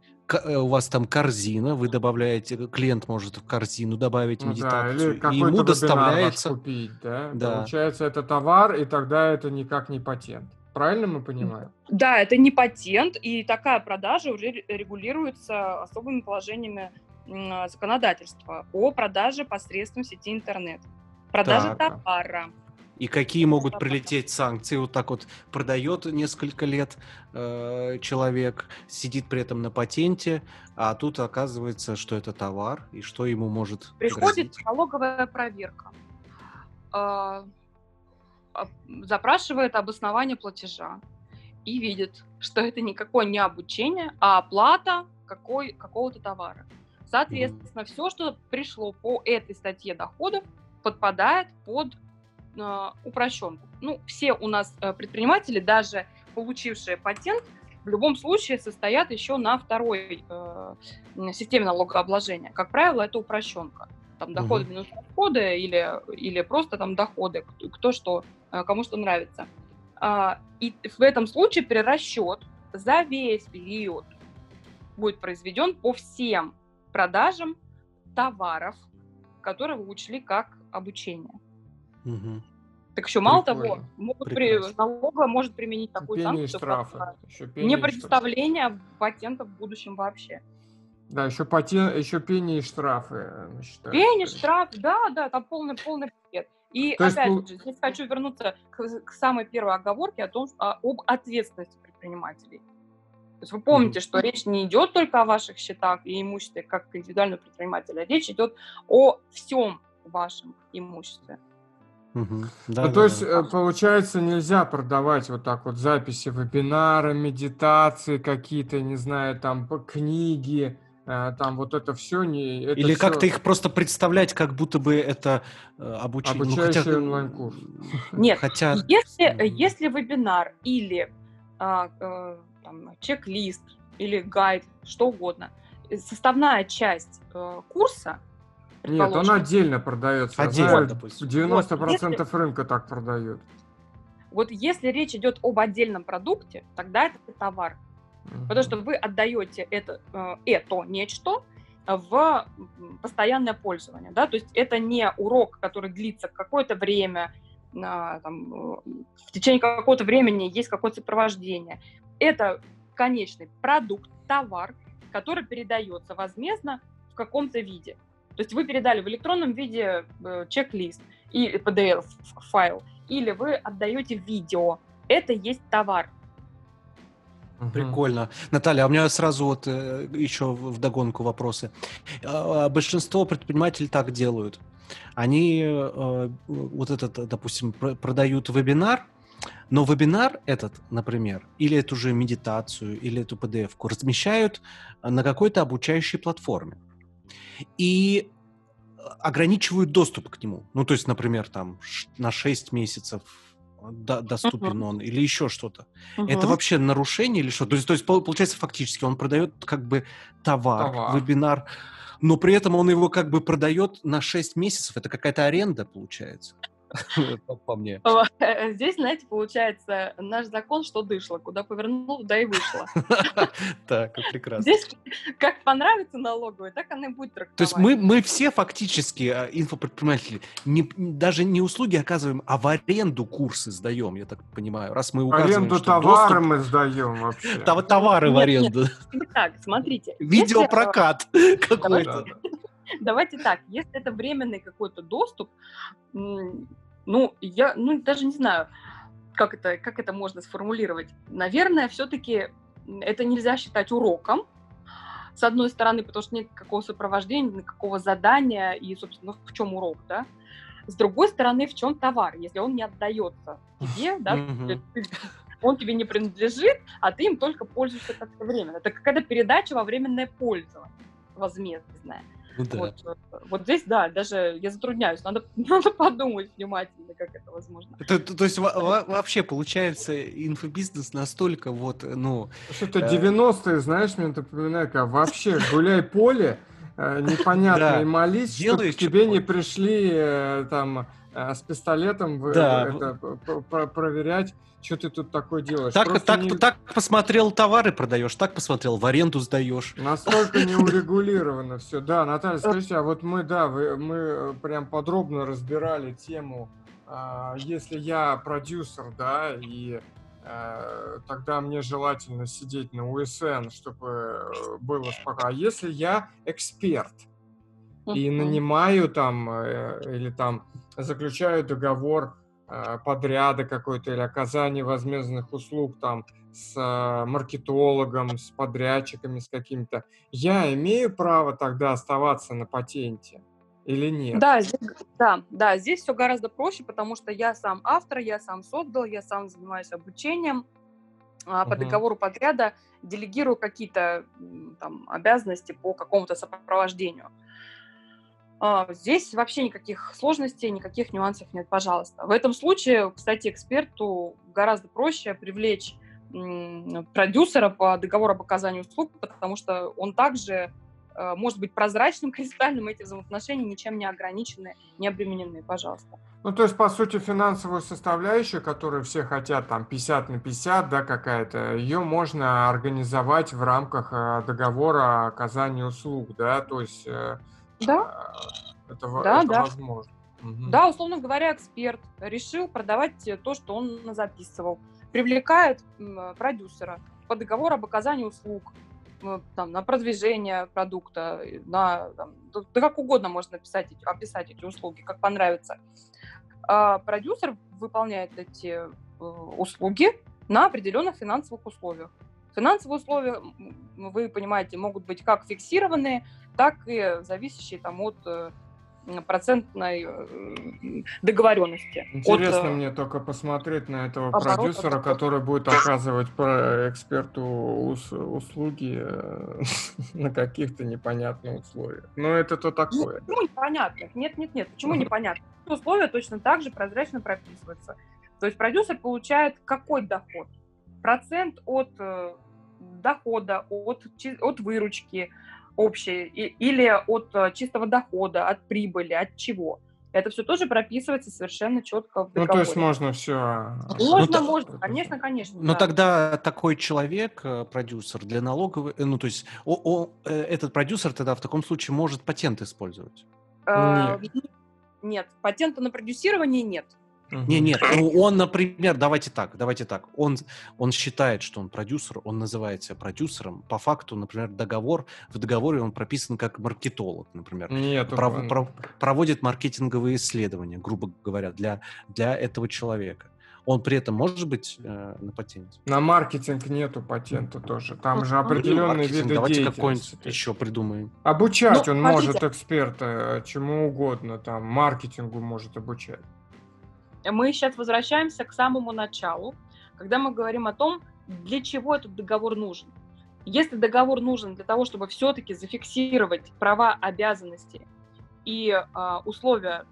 У вас там корзина, вы добавляете, клиент может в корзину добавить медитацию, ну, да, или и ему доставляется. Купить, да? да. Получается, это товар, и тогда это никак не патент. Правильно мы понимаем? Да, это не патент, и такая продажа уже регулируется особыми положениями законодательства о продаже посредством сети интернет. Продажа так. товара и какие могут прилететь санкции. Вот так вот продает несколько лет э, человек, сидит при этом на патенте, а тут оказывается, что это товар, и что ему может Приходит грозить. налоговая проверка. Э, запрашивает обоснование платежа и видит, что это никакое не обучение, а оплата какой, какого-то товара. Соответственно, все, что пришло по этой статье доходов, подпадает под упрощенку. Ну, все у нас э, предприниматели, даже получившие патент, в любом случае состоят еще на второй э, системе налогообложения. Как правило, это упрощенка. Там доходы минус расходы или, или просто там доходы, кто, кто что, э, кому что нравится. А, и в этом случае перерасчет за весь период будет произведен по всем продажам товаров, которые вы учли как обучение. Угу. Так еще мало того, могут при, налоговая может применить такую пени санкцию, штрафы. еще не предоставление патента в будущем вообще. Да, еще, патен, еще пени и штрафы. Э, считаю, пени, штраф, да, да, там полный, полный пакет. И То опять есть... же, здесь хочу вернуться к, к самой первой оговорке о том, о, об ответственности предпринимателей. То есть вы помните, mm-hmm. что речь не идет только о ваших счетах и имуществе как индивидуального предпринимателя, речь идет о всем вашем имуществе. Угу. Да, ну, да, то есть, да. Э, получается, нельзя продавать вот так вот записи вебинара, медитации какие-то, не знаю, там книги, э, там вот это все не... Это Или все... как-то их просто представлять, как будто бы это э, обучение. Обучающий ну, хотя... онлайн-курс. Нет, хотя... если, если вебинар или а, там, чек-лист или гайд, что угодно, составная часть курса, нет, он отдельно продается. Отдельно, допустим. 90% вот, если... рынка так продают. Вот если речь идет об отдельном продукте, тогда это товар. Угу. Потому что вы отдаете это, э, это нечто в постоянное пользование. Да? То есть это не урок, который длится какое-то время, там, э, в течение какого-то времени есть какое-то сопровождение. Это конечный продукт, товар, который передается возмездно в каком-то виде. То есть вы передали в электронном виде э, чек-лист и PDF-файл, или вы отдаете видео. Это есть товар. Прикольно. Наталья, а у меня сразу вот э, еще в догонку вопросы. А, а большинство предпринимателей так делают. Они э, вот этот, допустим, продают вебинар, но вебинар этот, например, или эту же медитацию, или эту PDF-ку размещают на какой-то обучающей платформе и ограничивают доступ к нему. Ну, то есть, например, там на 6 месяцев доступен uh-huh. он или еще что-то. Uh-huh. Это вообще нарушение или что? То есть, то есть, получается, фактически он продает как бы товар, товар, вебинар, но при этом он его как бы продает на 6 месяцев. Это какая-то аренда, получается. по мне. Э, здесь, знаете, получается наш закон, что дышло, куда повернул, туда и вышло. Так, прекрасно. Здесь как понравится налоговой, так она и будет трактовать. То есть мы, мы все фактически, а, инфопредприниматели, не, даже не услуги оказываем, а в аренду курсы сдаем, я так понимаю, раз мы указываем, Аренду товары мы сдаем вообще. Товары в аренду. Так, смотрите. Видеопрокат какой-то. давайте так, если это временный какой-то доступ, ну, я, ну, даже не знаю, как это, как это можно сформулировать. Наверное, все-таки это нельзя считать уроком, с одной стороны, потому что нет никакого сопровождения, никакого задания, и, собственно, в чем урок, да? С другой стороны, в чем товар, если он не отдается тебе, да, он тебе не принадлежит, а ты им только пользуешься как-то временно. Это какая-то передача во временное пользование возмездное. Ну, да. вот, э, вот здесь, да, даже я затрудняюсь, надо, надо подумать внимательно, как это возможно. То, то, то есть вообще получается инфобизнес настолько вот, ну... Что-то 90-е, знаешь, мне напоминает, как вообще гуляй поле, э, непонятно, и молись, чтобы к тебе не пришли э, там с пистолетом да. проверять что ты тут такое делаешь? Так, так, не... так посмотрел товары продаешь, так посмотрел, в аренду сдаешь. Настолько неурегулировано все. Да, Наталья, скажите, а вот мы, да, вы, мы э, прям подробно разбирали тему, а, если я продюсер, да, и а, тогда мне желательно сидеть на УСН, чтобы э, было спокойно. А если я эксперт и нанимаю там или там заключаю договор Э, подряда какой-то или оказание возмездных услуг там с э, маркетологом, с подрядчиками, с какими-то, я имею право тогда оставаться на патенте или нет? Да, здесь, да, да, здесь все гораздо проще, потому что я сам автор, я сам создал, я сам занимаюсь обучением, а, по договору подряда делегирую какие-то там обязанности по какому-то сопровождению. А, здесь вообще никаких сложностей, никаких нюансов нет, пожалуйста. В этом случае, кстати, эксперту гораздо проще привлечь продюсера по договору об оказании услуг, потому что он также э, может быть прозрачным, кристальным, эти взаимоотношения ничем не ограничены, не обременены, пожалуйста. Ну, то есть, по сути, финансовую составляющую, которую все хотят, там, 50 на 50, да, какая-то, ее можно организовать в рамках э, договора о оказании услуг, да, то есть э, да. Это, да, это да. возможно. Угу. Да, условно говоря, эксперт решил продавать то, что он записывал. Привлекает продюсера по договору об оказании услуг, там, на продвижение продукта, на, там, да как угодно можно написать, описать эти услуги, как понравится. А продюсер выполняет эти э, услуги на определенных финансовых условиях. Финансовые условия, вы понимаете, могут быть как фиксированные, так и зависящие там, от э, процентной э, договоренности. Интересно от, мне только посмотреть на этого оборот, продюсера, который будет оказывать по эксперту услуги э, на каких-то непонятных условиях. Но это то такое. Почему непонятных? Нет, нет, нет. Почему непонятно? Условия точно так же прозрачно прописываются. То есть продюсер получает какой доход? Процент от дохода, от, от выручки, общее, или от э, чистого дохода, от прибыли, от чего. Это все тоже прописывается совершенно четко в договоре. Ну, то есть можно все... А, можно, ну, можно, конечно, конечно. Но да. тогда такой человек, э, продюсер для налоговой, э, ну, то есть о, о, этот продюсер тогда в таком случае может патент использовать? Нет. Нет, патента на продюсирование нет. Не, нет, ну он, например, давайте так, давайте так, он, он считает, что он продюсер, он называет себя продюсером, по факту, например, договор, в договоре он прописан как маркетолог, например. Нет, Пров, он... про, проводит маркетинговые исследования, грубо говоря, для, для этого человека. Он при этом может быть э, на патенте? На маркетинг нету патента тоже. Там же определенные виды Давайте какой-нибудь еще придумаем. Обучать ну, он смотрите. может эксперта чему угодно, там маркетингу может обучать мы сейчас возвращаемся к самому началу, когда мы говорим о том, для чего этот договор нужен. Если договор нужен для того, чтобы все-таки зафиксировать права, обязанности и э, условия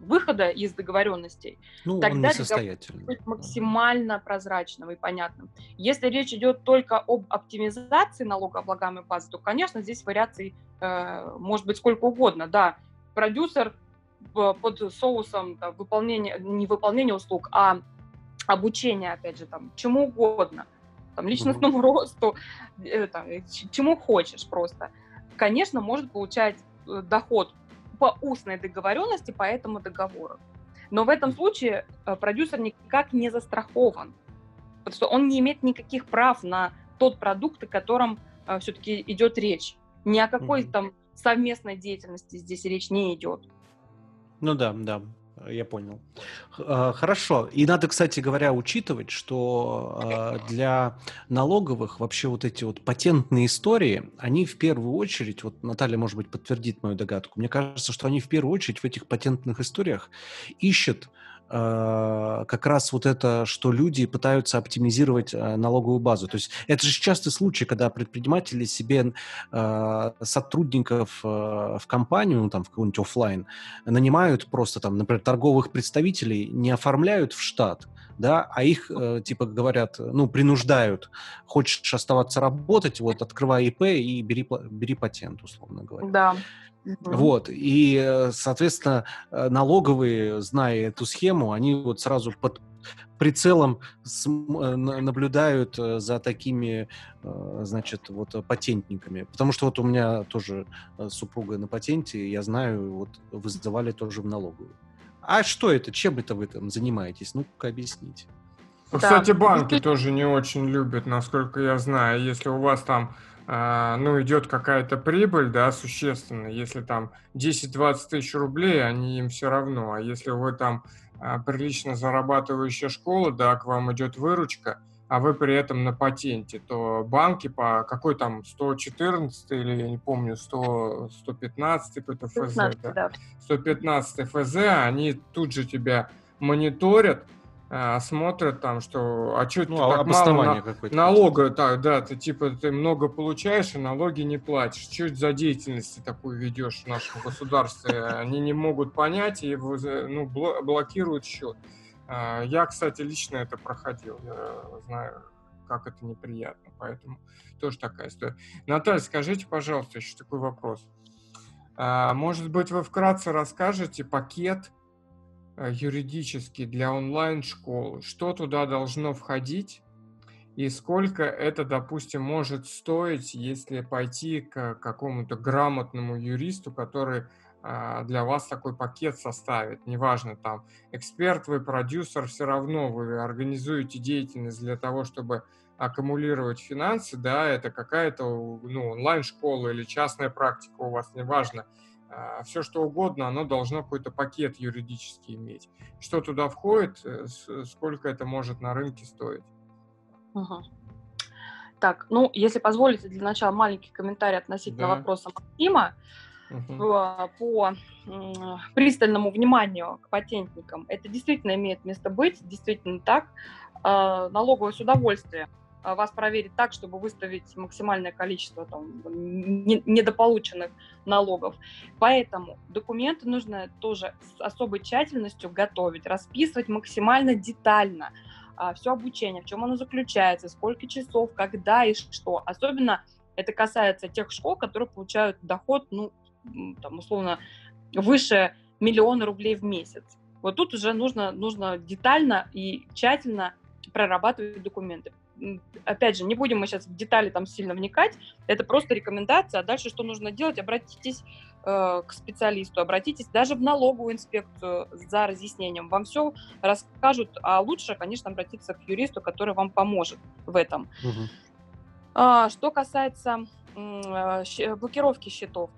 выхода из договоренностей, ну, тогда договор быть максимально прозрачным и понятным. Если речь идет только об оптимизации налогооблагаемой базы, то, конечно, здесь вариаций э, может быть сколько угодно. Да, продюсер под соусом там, выполнения, не выполнения услуг, а обучение, опять же, там, чему угодно, там, личностному mm-hmm. росту, э, там, чему хочешь просто, конечно, может получать э, доход по устной договоренности по этому договору. Но в этом случае э, продюсер никак не застрахован, потому что он не имеет никаких прав на тот продукт, о котором все-таки идет речь. Ни о какой mm-hmm. там совместной деятельности здесь речь не идет. Ну да, да, я понял. А, хорошо. И надо, кстати говоря, учитывать, что а, для налоговых вообще вот эти вот патентные истории, они в первую очередь, вот Наталья, может быть, подтвердит мою догадку, мне кажется, что они в первую очередь в этих патентных историях ищут как раз вот это, что люди пытаются оптимизировать э, налоговую базу. То есть это же частый случай, когда предприниматели себе э, сотрудников в компанию, ну, там в какой-нибудь офлайн, нанимают просто там, например, торговых представителей, не оформляют в штат, да, а их, типа, говорят, ну, принуждают, хочешь оставаться работать, вот, открывай ИП и бери, бери патент, условно говоря. Да. Вот, и, э, соответственно, э, налоговые, зная эту схему, они вот сразу под прицелом э, наблюдают за такими, значит, вот патентниками. Потому что вот у меня тоже супруга на патенте, я знаю, вот вызывали тоже в налоговую. А что это? Чем это вы там занимаетесь? Ну-ка объясните. Кстати, банки тоже не очень любят, насколько я знаю. Если у вас там ну, идет какая-то прибыль, да, существенная, если там 10-20 тысяч рублей, они им все равно, а если вы там а, прилично зарабатывающая школа, да, к вам идет выручка, а вы при этом на патенте, то банки по какой там 114 или я не помню, 100, 115 какой-то ФЗ, 15, да, 115 ФЗ, они тут же тебя мониторят, а, смотрят там, что а что ну, ты а так мало на, налога, так, да, ты типа ты много получаешь и налоги не платишь. Что за деятельность ты такую ведешь в нашем государстве? Они не могут понять и ну, блокируют счет. А, я, кстати, лично это проходил, я знаю, как это неприятно, поэтому тоже такая история. Наталья, скажите, пожалуйста, еще такой вопрос. Может быть, вы вкратце расскажете пакет юридически для онлайн-школы, что туда должно входить и сколько это, допустим, может стоить, если пойти к какому-то грамотному юристу, который а, для вас такой пакет составит. Неважно, там, эксперт вы, продюсер, все равно вы организуете деятельность для того, чтобы аккумулировать финансы, да, это какая-то ну, онлайн-школа или частная практика у вас, неважно. Все что угодно, оно должно какой-то пакет юридический иметь. Что туда входит, э, сколько это может на рынке стоить. Угу. Так, ну, если позволите, для начала маленький комментарий относительно да. вопроса Максима. Угу. По, по пристальному вниманию к патентникам. Это действительно имеет место быть, действительно так. А, налоговое с удовольствием а, вас проверить так, чтобы выставить максимальное количество там, недополученных налогов. Поэтому документы нужно тоже с особой тщательностью готовить, расписывать максимально детально а, все обучение, в чем оно заключается, сколько часов, когда и что. Особенно это касается тех школ, которые получают доход, ну, там, условно, выше миллиона рублей в месяц. Вот тут уже нужно, нужно детально и тщательно прорабатывать документы опять же, не будем мы сейчас в детали там сильно вникать, это просто рекомендация, а дальше что нужно делать, обратитесь э, к специалисту, обратитесь даже в налоговую инспекцию за разъяснением, вам все расскажут, а лучше, конечно, обратиться к юристу, который вам поможет в этом. Угу. А, что касается э, блокировки счетов,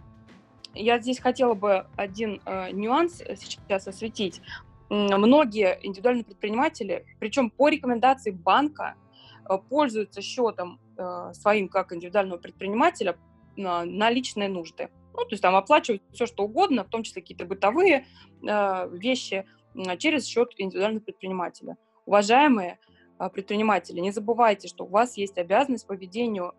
я здесь хотела бы один э, нюанс сейчас осветить. Многие индивидуальные предприниматели, причем по рекомендации банка, Э, пользуются счетом э, своим как индивидуального предпринимателя на, на личные нужды. Ну, то есть там оплачивают все, что угодно, в том числе какие-то бытовые э, вещи через счет индивидуального предпринимателя. Уважаемые предприниматели, не забывайте, что у вас есть обязанность по ведению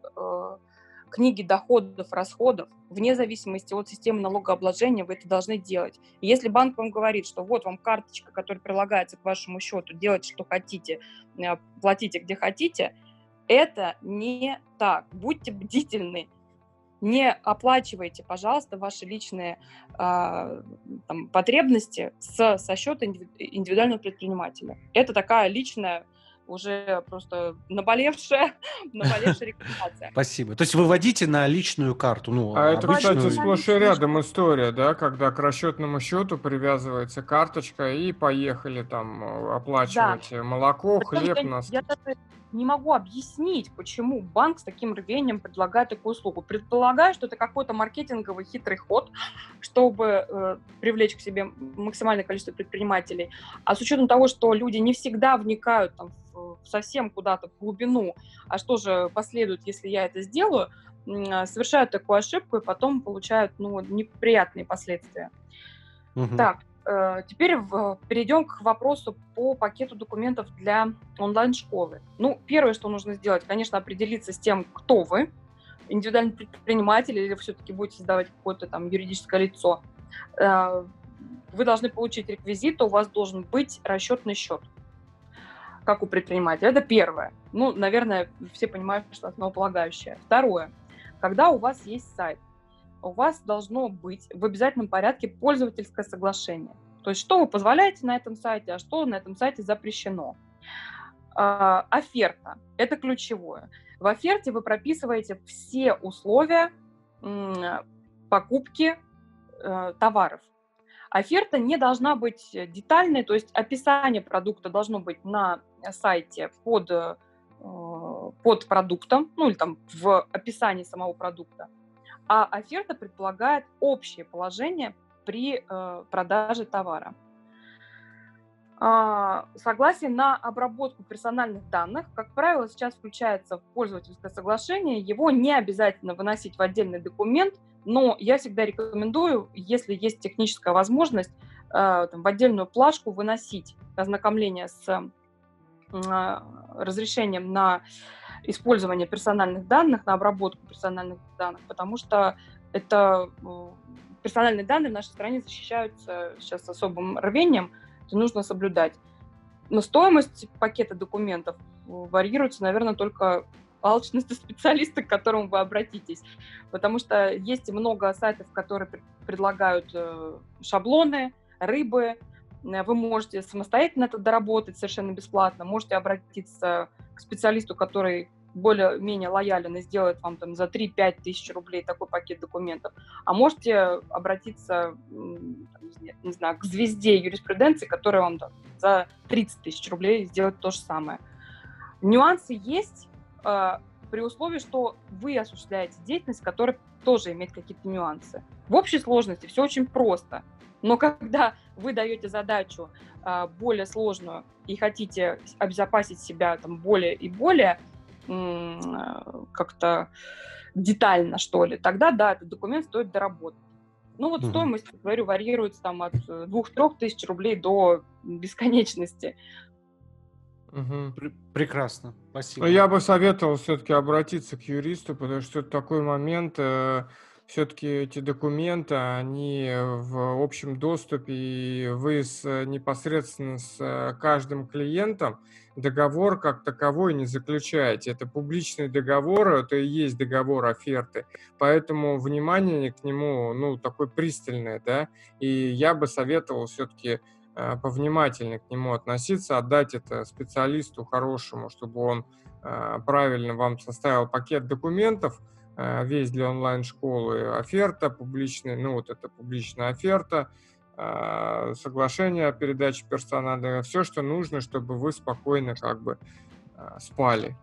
книги доходов, расходов, вне зависимости от системы налогообложения, вы это должны делать. И если банк вам говорит, что вот вам карточка, которая прилагается к вашему счету, делайте, что хотите, э, платите, где хотите, это не так. Будьте бдительны. Не оплачивайте, пожалуйста, ваши личные э, там, потребности с, со счета индивидуального предпринимателя. Это такая личная уже просто наболевшая, наболевшая рекомендация. Спасибо. То есть выводите на личную карту. Ну, а это, кстати, сплошь и рядом история, да, когда к расчетному счету привязывается карточка и поехали там э, оплачивать молоко, хлеб, нас. Я даже, не могу объяснить, почему банк с таким рвением предлагает такую услугу. Предполагаю, что это какой-то маркетинговый хитрый ход, чтобы э, привлечь к себе максимальное количество предпринимателей. А с учетом того, что люди не всегда вникают там, в, совсем куда-то в глубину, а что же последует, если я это сделаю, э, совершают такую ошибку и потом получают ну, неприятные последствия. Угу. Так, Э, теперь перейдем к вопросу по пакету документов для онлайн-школы. Ну, первое, что нужно сделать, конечно, определиться с тем, кто вы, индивидуальный предприниматель или все-таки будете создавать какое-то там юридическое лицо. Э, вы должны получить реквизиты, у вас должен быть расчетный счет, как у предпринимателя. Это первое. Ну, наверное, все понимают, что основополагающее. Второе. Когда у вас есть сайт, у вас должно быть в обязательном порядке пользовательское соглашение. То есть что вы позволяете на этом сайте, а что на этом сайте запрещено. А, оферта – это ключевое. В оферте вы прописываете все условия покупки э, товаров. Оферта не должна быть детальной, то есть описание продукта должно быть на сайте под, э, под продуктом, ну или там в описании самого продукта а оферта предполагает общее положение при э, продаже товара. А, согласие на обработку персональных данных, как правило, сейчас включается в пользовательское соглашение. Его не обязательно выносить в отдельный документ, но я всегда рекомендую, если есть техническая возможность, э, там, в отдельную плашку выносить ознакомление с э, разрешением на использование персональных данных, на обработку персональных данных, потому что это э, персональные данные в нашей стране защищаются сейчас особым рвением, это нужно соблюдать. Но стоимость пакета документов варьируется, наверное, только алчности специалиста, к которому вы обратитесь. Потому что есть много сайтов, которые предлагают э, шаблоны, рыбы. Вы можете самостоятельно это доработать совершенно бесплатно. Можете обратиться к специалисту, который более-менее лоялен и сделает вам там за 3-5 тысяч рублей такой пакет документов. А можете обратиться, не знаю, к звезде юриспруденции, которая вам там, за 30 тысяч рублей сделает то же самое. Нюансы есть э, при условии, что вы осуществляете деятельность, которая тоже имеет какие-то нюансы. В общей сложности все очень просто. Но когда вы даете задачу э, более сложную и хотите обезопасить себя там более и более, как-то детально, что ли, тогда, да, этот документ стоит доработать. Ну вот mm стоимость, говорю, варьируется там от 2-3 э, тысяч рублей до бесконечности. Угу. Прекрасно, спасибо. Ну, я бы советовал все-таки обратиться к юристу, потому что это такой момент, э, все-таки эти документы, они в общем доступе, и вы с, непосредственно с э, каждым клиентом договор как таковой не заключаете. Это публичный договор, это и есть договор оферты. Поэтому внимание к нему, ну, такое пристальное, да, и я бы советовал все-таки э, повнимательнее к нему относиться, отдать это специалисту хорошему, чтобы он э, правильно вам составил пакет документов, Э, весь для онлайн-школы оферта публичная, ну вот это публичная оферта, а, соглашение о передаче персонала, все, что нужно, чтобы вы спокойно как бы а, спали.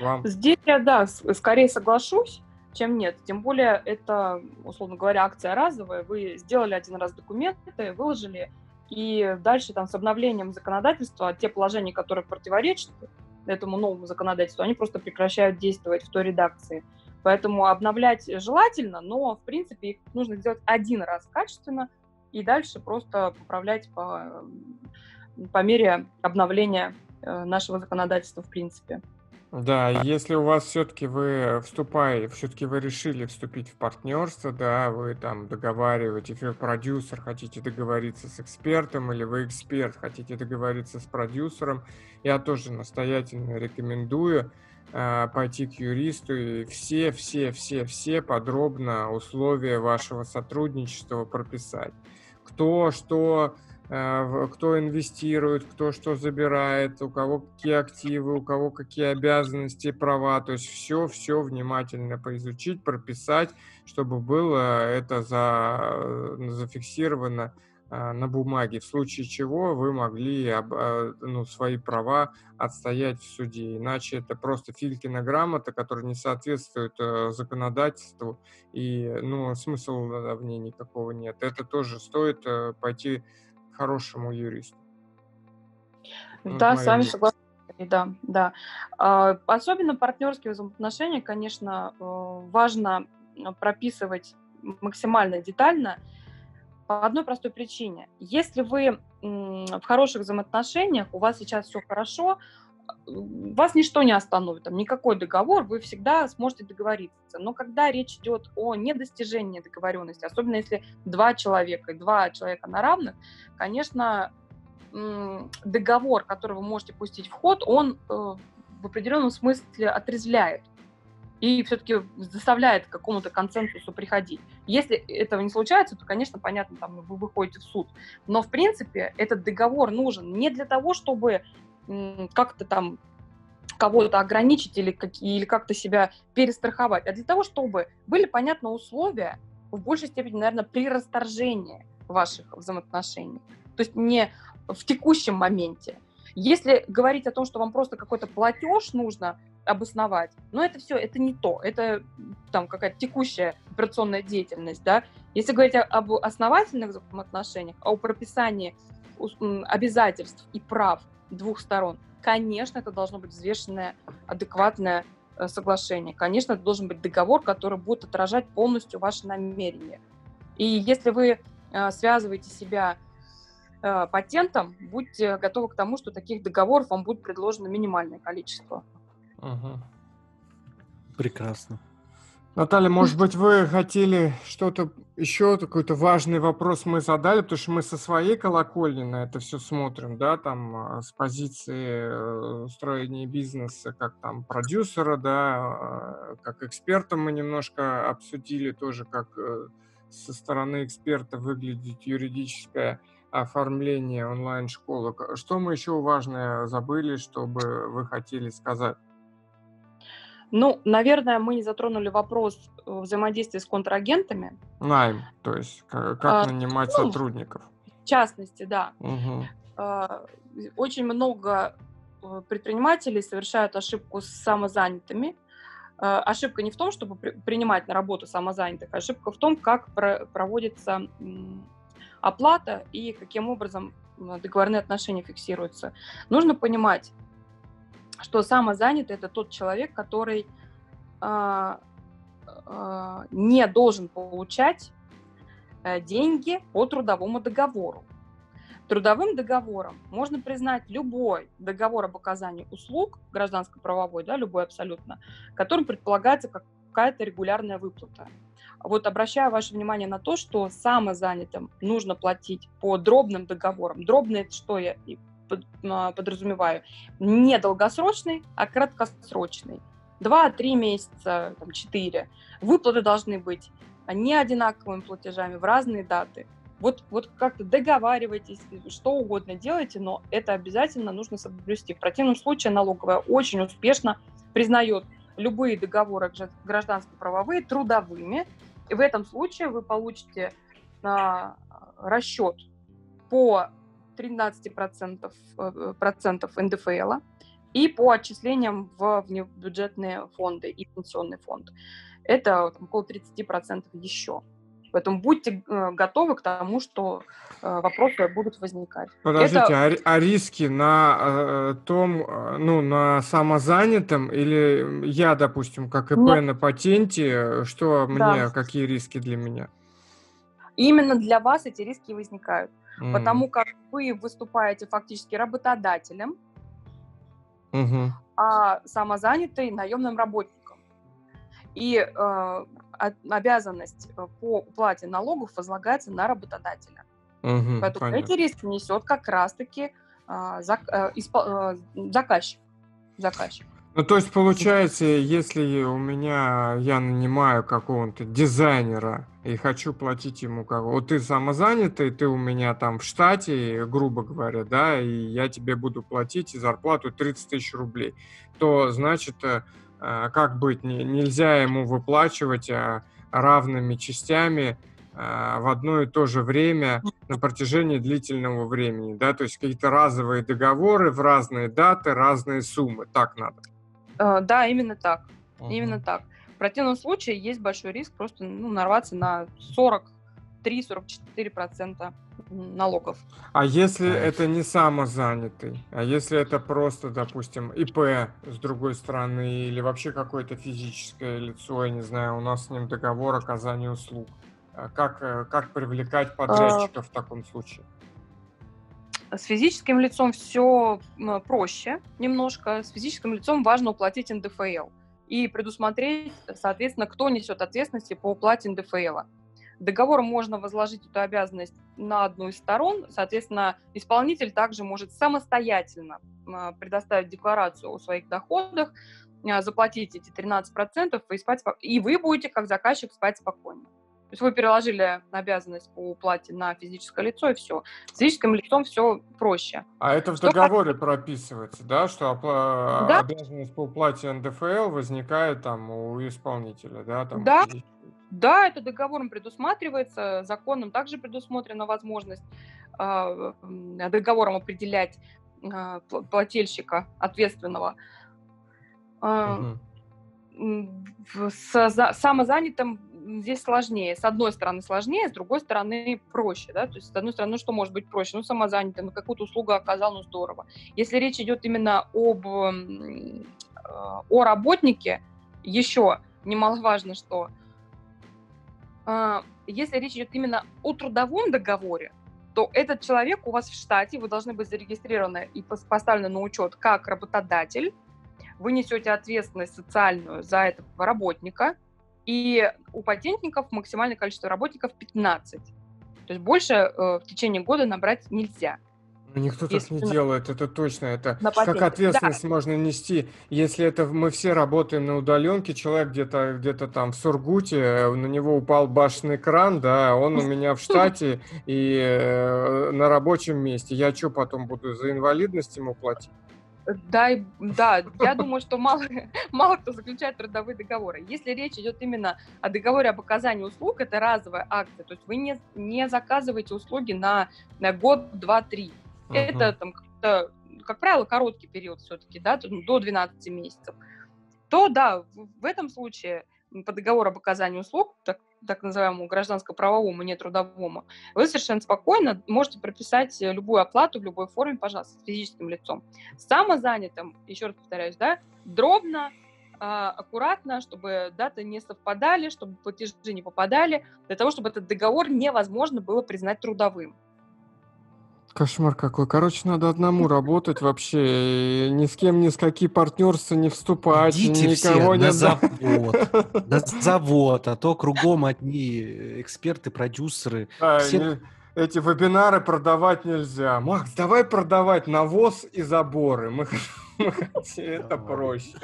Вам... Здесь я, да, скорее соглашусь, чем нет. Тем более это, условно говоря, акция разовая. Вы сделали один раз документы, выложили, и дальше там с обновлением законодательства те положения, которые противоречат этому новому законодательству, они просто прекращают действовать в той редакции. Поэтому обновлять желательно, но, в принципе, их нужно сделать один раз качественно и дальше просто поправлять по, по мере обновления э, нашего законодательства, в принципе. Да, если у вас все-таки вы вступаете, все-таки вы решили вступить в партнерство, да, вы там договариваете, вы продюсер, хотите договориться с экспертом, или вы эксперт, хотите договориться с продюсером, я тоже настоятельно рекомендую пойти к юристу и все, все, все, все подробно условия вашего сотрудничества прописать. Кто что, а, кто инвестирует, кто что забирает, у кого какие активы, у кого какие обязанности, права. То есть все, все внимательно поизучить, прописать, чтобы было это за, зафиксировано а, на бумаге, в случае чего вы могли а, ну, свои права отстоять в суде. Иначе это просто Филькина грамота, которая не соответствует э, законодательству, и ну, смысла в ней никакого нет. Это тоже стоит э, пойти к хорошему юристу. Да, с вами согласна. Да, да. А, особенно партнерские взаимоотношения, конечно, э, важно прописывать максимально детально, по одной простой причине. Если вы в хороших взаимоотношениях, у вас сейчас все хорошо, вас ничто не остановит, там, никакой договор, вы всегда сможете договориться. Но когда речь идет о недостижении договоренности, особенно если два человека, два человека на равных, конечно, договор, который вы можете пустить в ход, он э, в определенном смысле отрезвляет и все-таки заставляет к какому-то консенсусу приходить. Если этого не случается, то, конечно, понятно, там вы выходите в суд. Но, в принципе, этот договор нужен не для того, чтобы как-то там кого-то ограничить или, или как-то себя перестраховать, а для того, чтобы были понятны условия, в большей степени, наверное, при расторжении ваших взаимоотношений. То есть не в текущем моменте. Если говорить о том, что вам просто какой-то платеж нужно обосновать. Но это все, это не то. Это там какая-то текущая операционная деятельность, да. Если говорить об основательных взаимоотношениях, о прописании обязательств и прав двух сторон, конечно, это должно быть взвешенное, адекватное э, соглашение. Конечно, это должен быть договор, который будет отражать полностью ваши намерения. И если вы э, связываете себя э, патентом, будьте готовы к тому, что таких договоров вам будет предложено минимальное количество. Ага. Прекрасно. Наталья, может быть, вы хотели что-то еще, какой-то важный вопрос мы задали, потому что мы со своей колокольни на это все смотрим, да, там а, с позиции э, строения бизнеса, как там продюсера, да, а, как эксперта мы немножко обсудили тоже, как э, со стороны эксперта выглядит юридическое оформление онлайн-школы. Что мы еще важное забыли, чтобы вы хотели сказать? Ну, наверное, мы не затронули вопрос э, взаимодействия с контрагентами. Найм, то есть как, а, нанимать ну, сотрудников. В частности, да. Угу. Очень много э, предпринимателей совершают ошибку с самозанятыми. Ошибка не в том, чтобы принимать на работу самозанятых, а ошибка в том, как проводится оплата и каким образом договорные отношения фиксируются. Нужно понимать, что самозанятый это тот человек, который э, э, не должен получать э, деньги по трудовому договору. Трудовым договором можно признать любой договор об оказании услуг, гражданско-правовой, да, любой абсолютно, которым предполагается какая-то регулярная выплата. Вот обращаю ваше внимание на то, что самозанятым нужно платить по дробным договорам. Дробные – это что я подразумеваю, не долгосрочный, а краткосрочный. Два-три месяца, там, четыре. Выплаты должны быть не одинаковыми платежами в разные даты. Вот, вот как-то договаривайтесь, что угодно делайте, но это обязательно нужно соблюсти. В противном случае налоговая очень успешно признает любые договоры гражданско-правовые трудовыми. И в этом случае вы получите а, расчет по 13% э, процентов НДФЛ и по отчислениям в внебюджетные фонды и пенсионный фонд. Это там, около 30% еще. Поэтому будьте э, готовы к тому, что э, вопросы будут возникать. Подождите, Это... а, а риски на э, том, э, ну, на самозанятом или я, допустим, как ИП Нет. на патенте, что да. мне, какие риски для меня? Именно для вас эти риски возникают mm. потому как вы выступаете фактически работодателем, mm-hmm. а самозанятый наемным работником. И э, обязанность э, по уплате налогов возлагается на работодателя. Mm-hmm, Поэтому понятно. эти риски несет как раз-таки э, зак, э, испол, э, заказчик. заказчик. Ну, то есть, получается, если у меня, я нанимаю какого-то дизайнера и хочу платить ему как вот ты самозанятый, ты у меня там в штате, грубо говоря, да, и я тебе буду платить зарплату 30 тысяч рублей, то, значит, э, э, как быть, нельзя ему выплачивать а, равными частями в одно и то же время на протяжении длительного времени, да, то есть какие-то разовые договоры в разные даты, разные суммы, так надо. Э, да, именно так, uh-huh. именно так. В противном случае есть большой риск просто ну, нарваться на 43-44% налогов. А если это не самозанятый, а если это просто, допустим, ИП с другой стороны или вообще какое-то физическое лицо, я не знаю, у нас с ним договор оказания услуг, а как, э, как привлекать подрядчиков в таком случае? С физическим лицом все проще немножко. С физическим лицом важно уплатить НДФЛ и предусмотреть, соответственно, кто несет ответственности по уплате НДФЛ. Договором можно возложить эту обязанность на одну из сторон. Соответственно, исполнитель также может самостоятельно а, предоставить декларацию о своих доходах, а, заплатить эти 13% и, спать, и вы будете, как заказчик, спать спокойно. То есть вы переложили обязанность по уплате на физическое лицо, и все. С физическим лицом все проще. А это в что договоре как... прописывается, да, что опла... да? обязанность по уплате НДФЛ возникает там у исполнителя, да? Там, да, да, это договором предусматривается, законом также предусмотрена возможность э, договором определять э, плательщика ответственного. Э, угу. С за, самозанятым здесь сложнее. С одной стороны сложнее, с другой стороны проще. Да? То есть, с одной стороны, ну, что может быть проще? Ну, самозанятый, ну, какую-то услугу оказал, ну, здорово. Если речь идет именно об, э, о работнике, еще немаловажно, что а, если речь идет именно о трудовом договоре, то этот человек у вас в штате, вы должны быть зарегистрированы и поставлены на учет как работодатель, вы несете ответственность социальную за этого работника, и у патентников максимальное количество работников 15. То есть больше э, в течение года набрать нельзя. Ну, никто так не делает, это точно. Это как ответственность да. можно нести, если это мы все работаем на удаленке, человек где-то где-то там в Сургуте, э, на него упал башенный кран, да, он у меня в штате и э, на рабочем месте. Я что потом буду за инвалидность ему платить? Да, да, я думаю, что мало, мало кто заключает трудовые договоры. Если речь идет именно о договоре об оказании услуг, это разовая акция, то есть вы не, не заказываете услуги на, на год, два, три. Uh-huh. Это, там, как, как правило, короткий период все-таки, да, до 12 месяцев. То, да, в, в этом случае по договору об оказании услуг, так, так называемому гражданско-правовому, не трудовому, вы совершенно спокойно можете прописать любую оплату в любой форме, пожалуйста, с физическим лицом. Самозанятым, еще раз повторяюсь, да, дробно, а, аккуратно, чтобы даты не совпадали, чтобы платежи не попадали, для того, чтобы этот договор невозможно было признать трудовым. Кошмар какой. Короче, надо одному работать вообще. Ни с кем, ни с какие партнерства не вступать. Идите никого все не на завод. На завод. А то кругом одни эксперты, продюсеры. Все... Эти вебинары продавать нельзя. Макс, давай продавать навоз и заборы. Мы, мы хотим, это проще.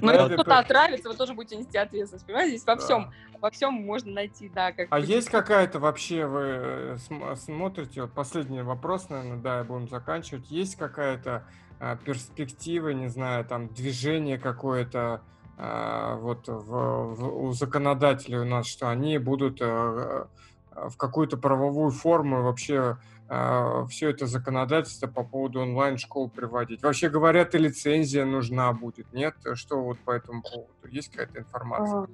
Но если кто-то отравится, вы тоже будете нести ответственность. Понимаете, здесь во всем, во всем можно найти, да. Как а есть какая-то вообще, вы э, смотрите, вот последний вопрос, наверное, да, будем заканчивать. Есть какая-то а, перспектива, не знаю, там движение какое-то а, вот в, в, у законодателей у нас, что они будут а, в какую-то правовую форму вообще а, все это законодательство по поводу онлайн-школ приводить. Вообще говорят, и лицензия нужна будет, нет? Что вот по этому поводу? Есть какая-то информация? А,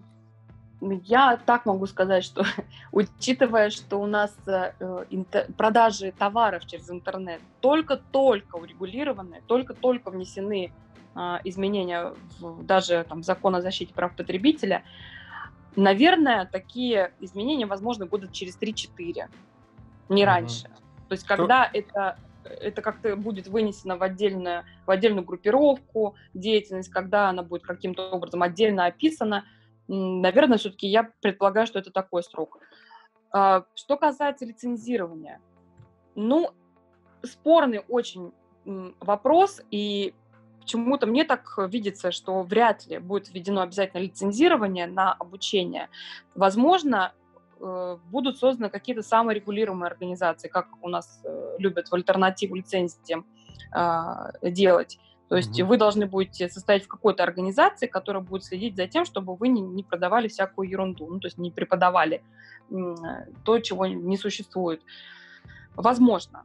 я так могу сказать, что учитывая, что у нас э, интер, продажи товаров через интернет только-только урегулированы, только-только внесены э, изменения в, даже там, в закон о защите прав потребителя, наверное, такие изменения, возможно, будут через 3-4, не uh-huh. То есть когда Что? это это как-то будет вынесено в отдельную, в отдельную группировку деятельность, когда она будет каким-то образом отдельно описана, наверное, все-таки я предполагаю, что это такой срок. А, что касается лицензирования, ну, спорный очень вопрос, и почему-то мне так видится, что вряд ли будет введено обязательно лицензирование на обучение. Возможно, будут созданы какие-то саморегулируемые организации, как у нас э, любят в альтернативу лицензиям а, делать. То есть mm-hmm. вы должны будете состоять в какой-то организации, которая будет следить за тем, чтобы вы не, не продавали всякую ерунду, ну, то есть не преподавали то, чего не существует. Возможно.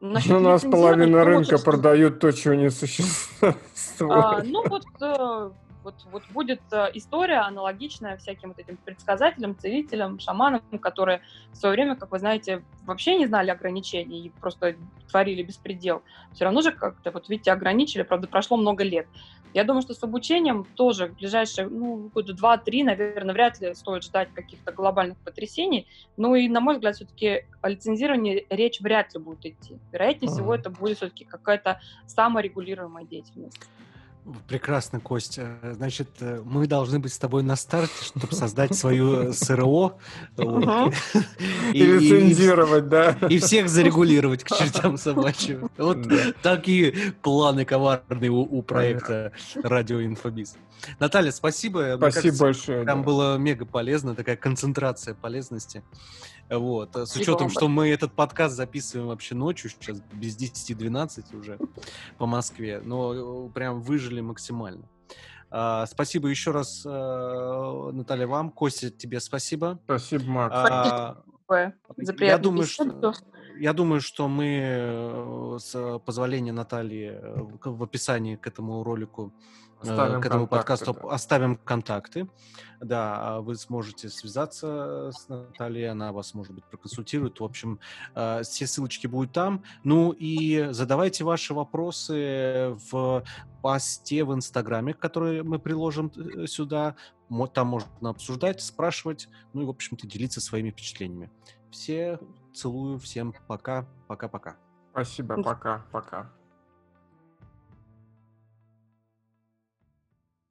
Насчет ну, у нас половина рынка продают то, чего не существует. А, ну вот э, вот, вот будет э, история аналогичная всяким вот этим предсказателям, целителям, шаманам, которые в свое время, как вы знаете, вообще не знали ограничений и просто творили беспредел. Все равно же как-то, вот видите, ограничили, правда, прошло много лет. Я думаю, что с обучением тоже в ближайшие, ну, года два-три, наверное, вряд ли стоит ждать каких-то глобальных потрясений. Ну и, на мой взгляд, все-таки о лицензировании речь вряд ли будет идти. Вероятнее всего, это будет все-таки какая-то саморегулируемая деятельность. Прекрасно, Костя. Значит, э, мы должны быть с тобой на старте, чтобы создать свою СРО. И лицензировать, да. И всех зарегулировать к чертям собачьим. Вот такие планы коварные у проекта «Радио Инфобиз». Наталья, спасибо. Спасибо большое. Там было мега полезно, такая концентрация полезности. Вот. С учетом, что мы этот подкаст записываем вообще ночью, сейчас без 10-12 уже по Москве, но э, прям выжили максимально. А, спасибо еще раз, а, Наталья, вам. Костя, тебе спасибо. Спасибо, Марк. А, за я думаю, что, я думаю, что мы э, с позволения Натальи э, в описании к этому ролику Оставим к этому подкасту да. оставим контакты. Да, а вы сможете связаться с Натальей, она вас, может быть, проконсультирует. В общем, э, все ссылочки будут там. Ну и задавайте ваши вопросы в посте в Инстаграме, который мы приложим э, сюда. Там можно обсуждать, спрашивать, ну и, в общем-то, делиться своими впечатлениями. Все целую, всем пока, пока-пока. Спасибо, пока-пока.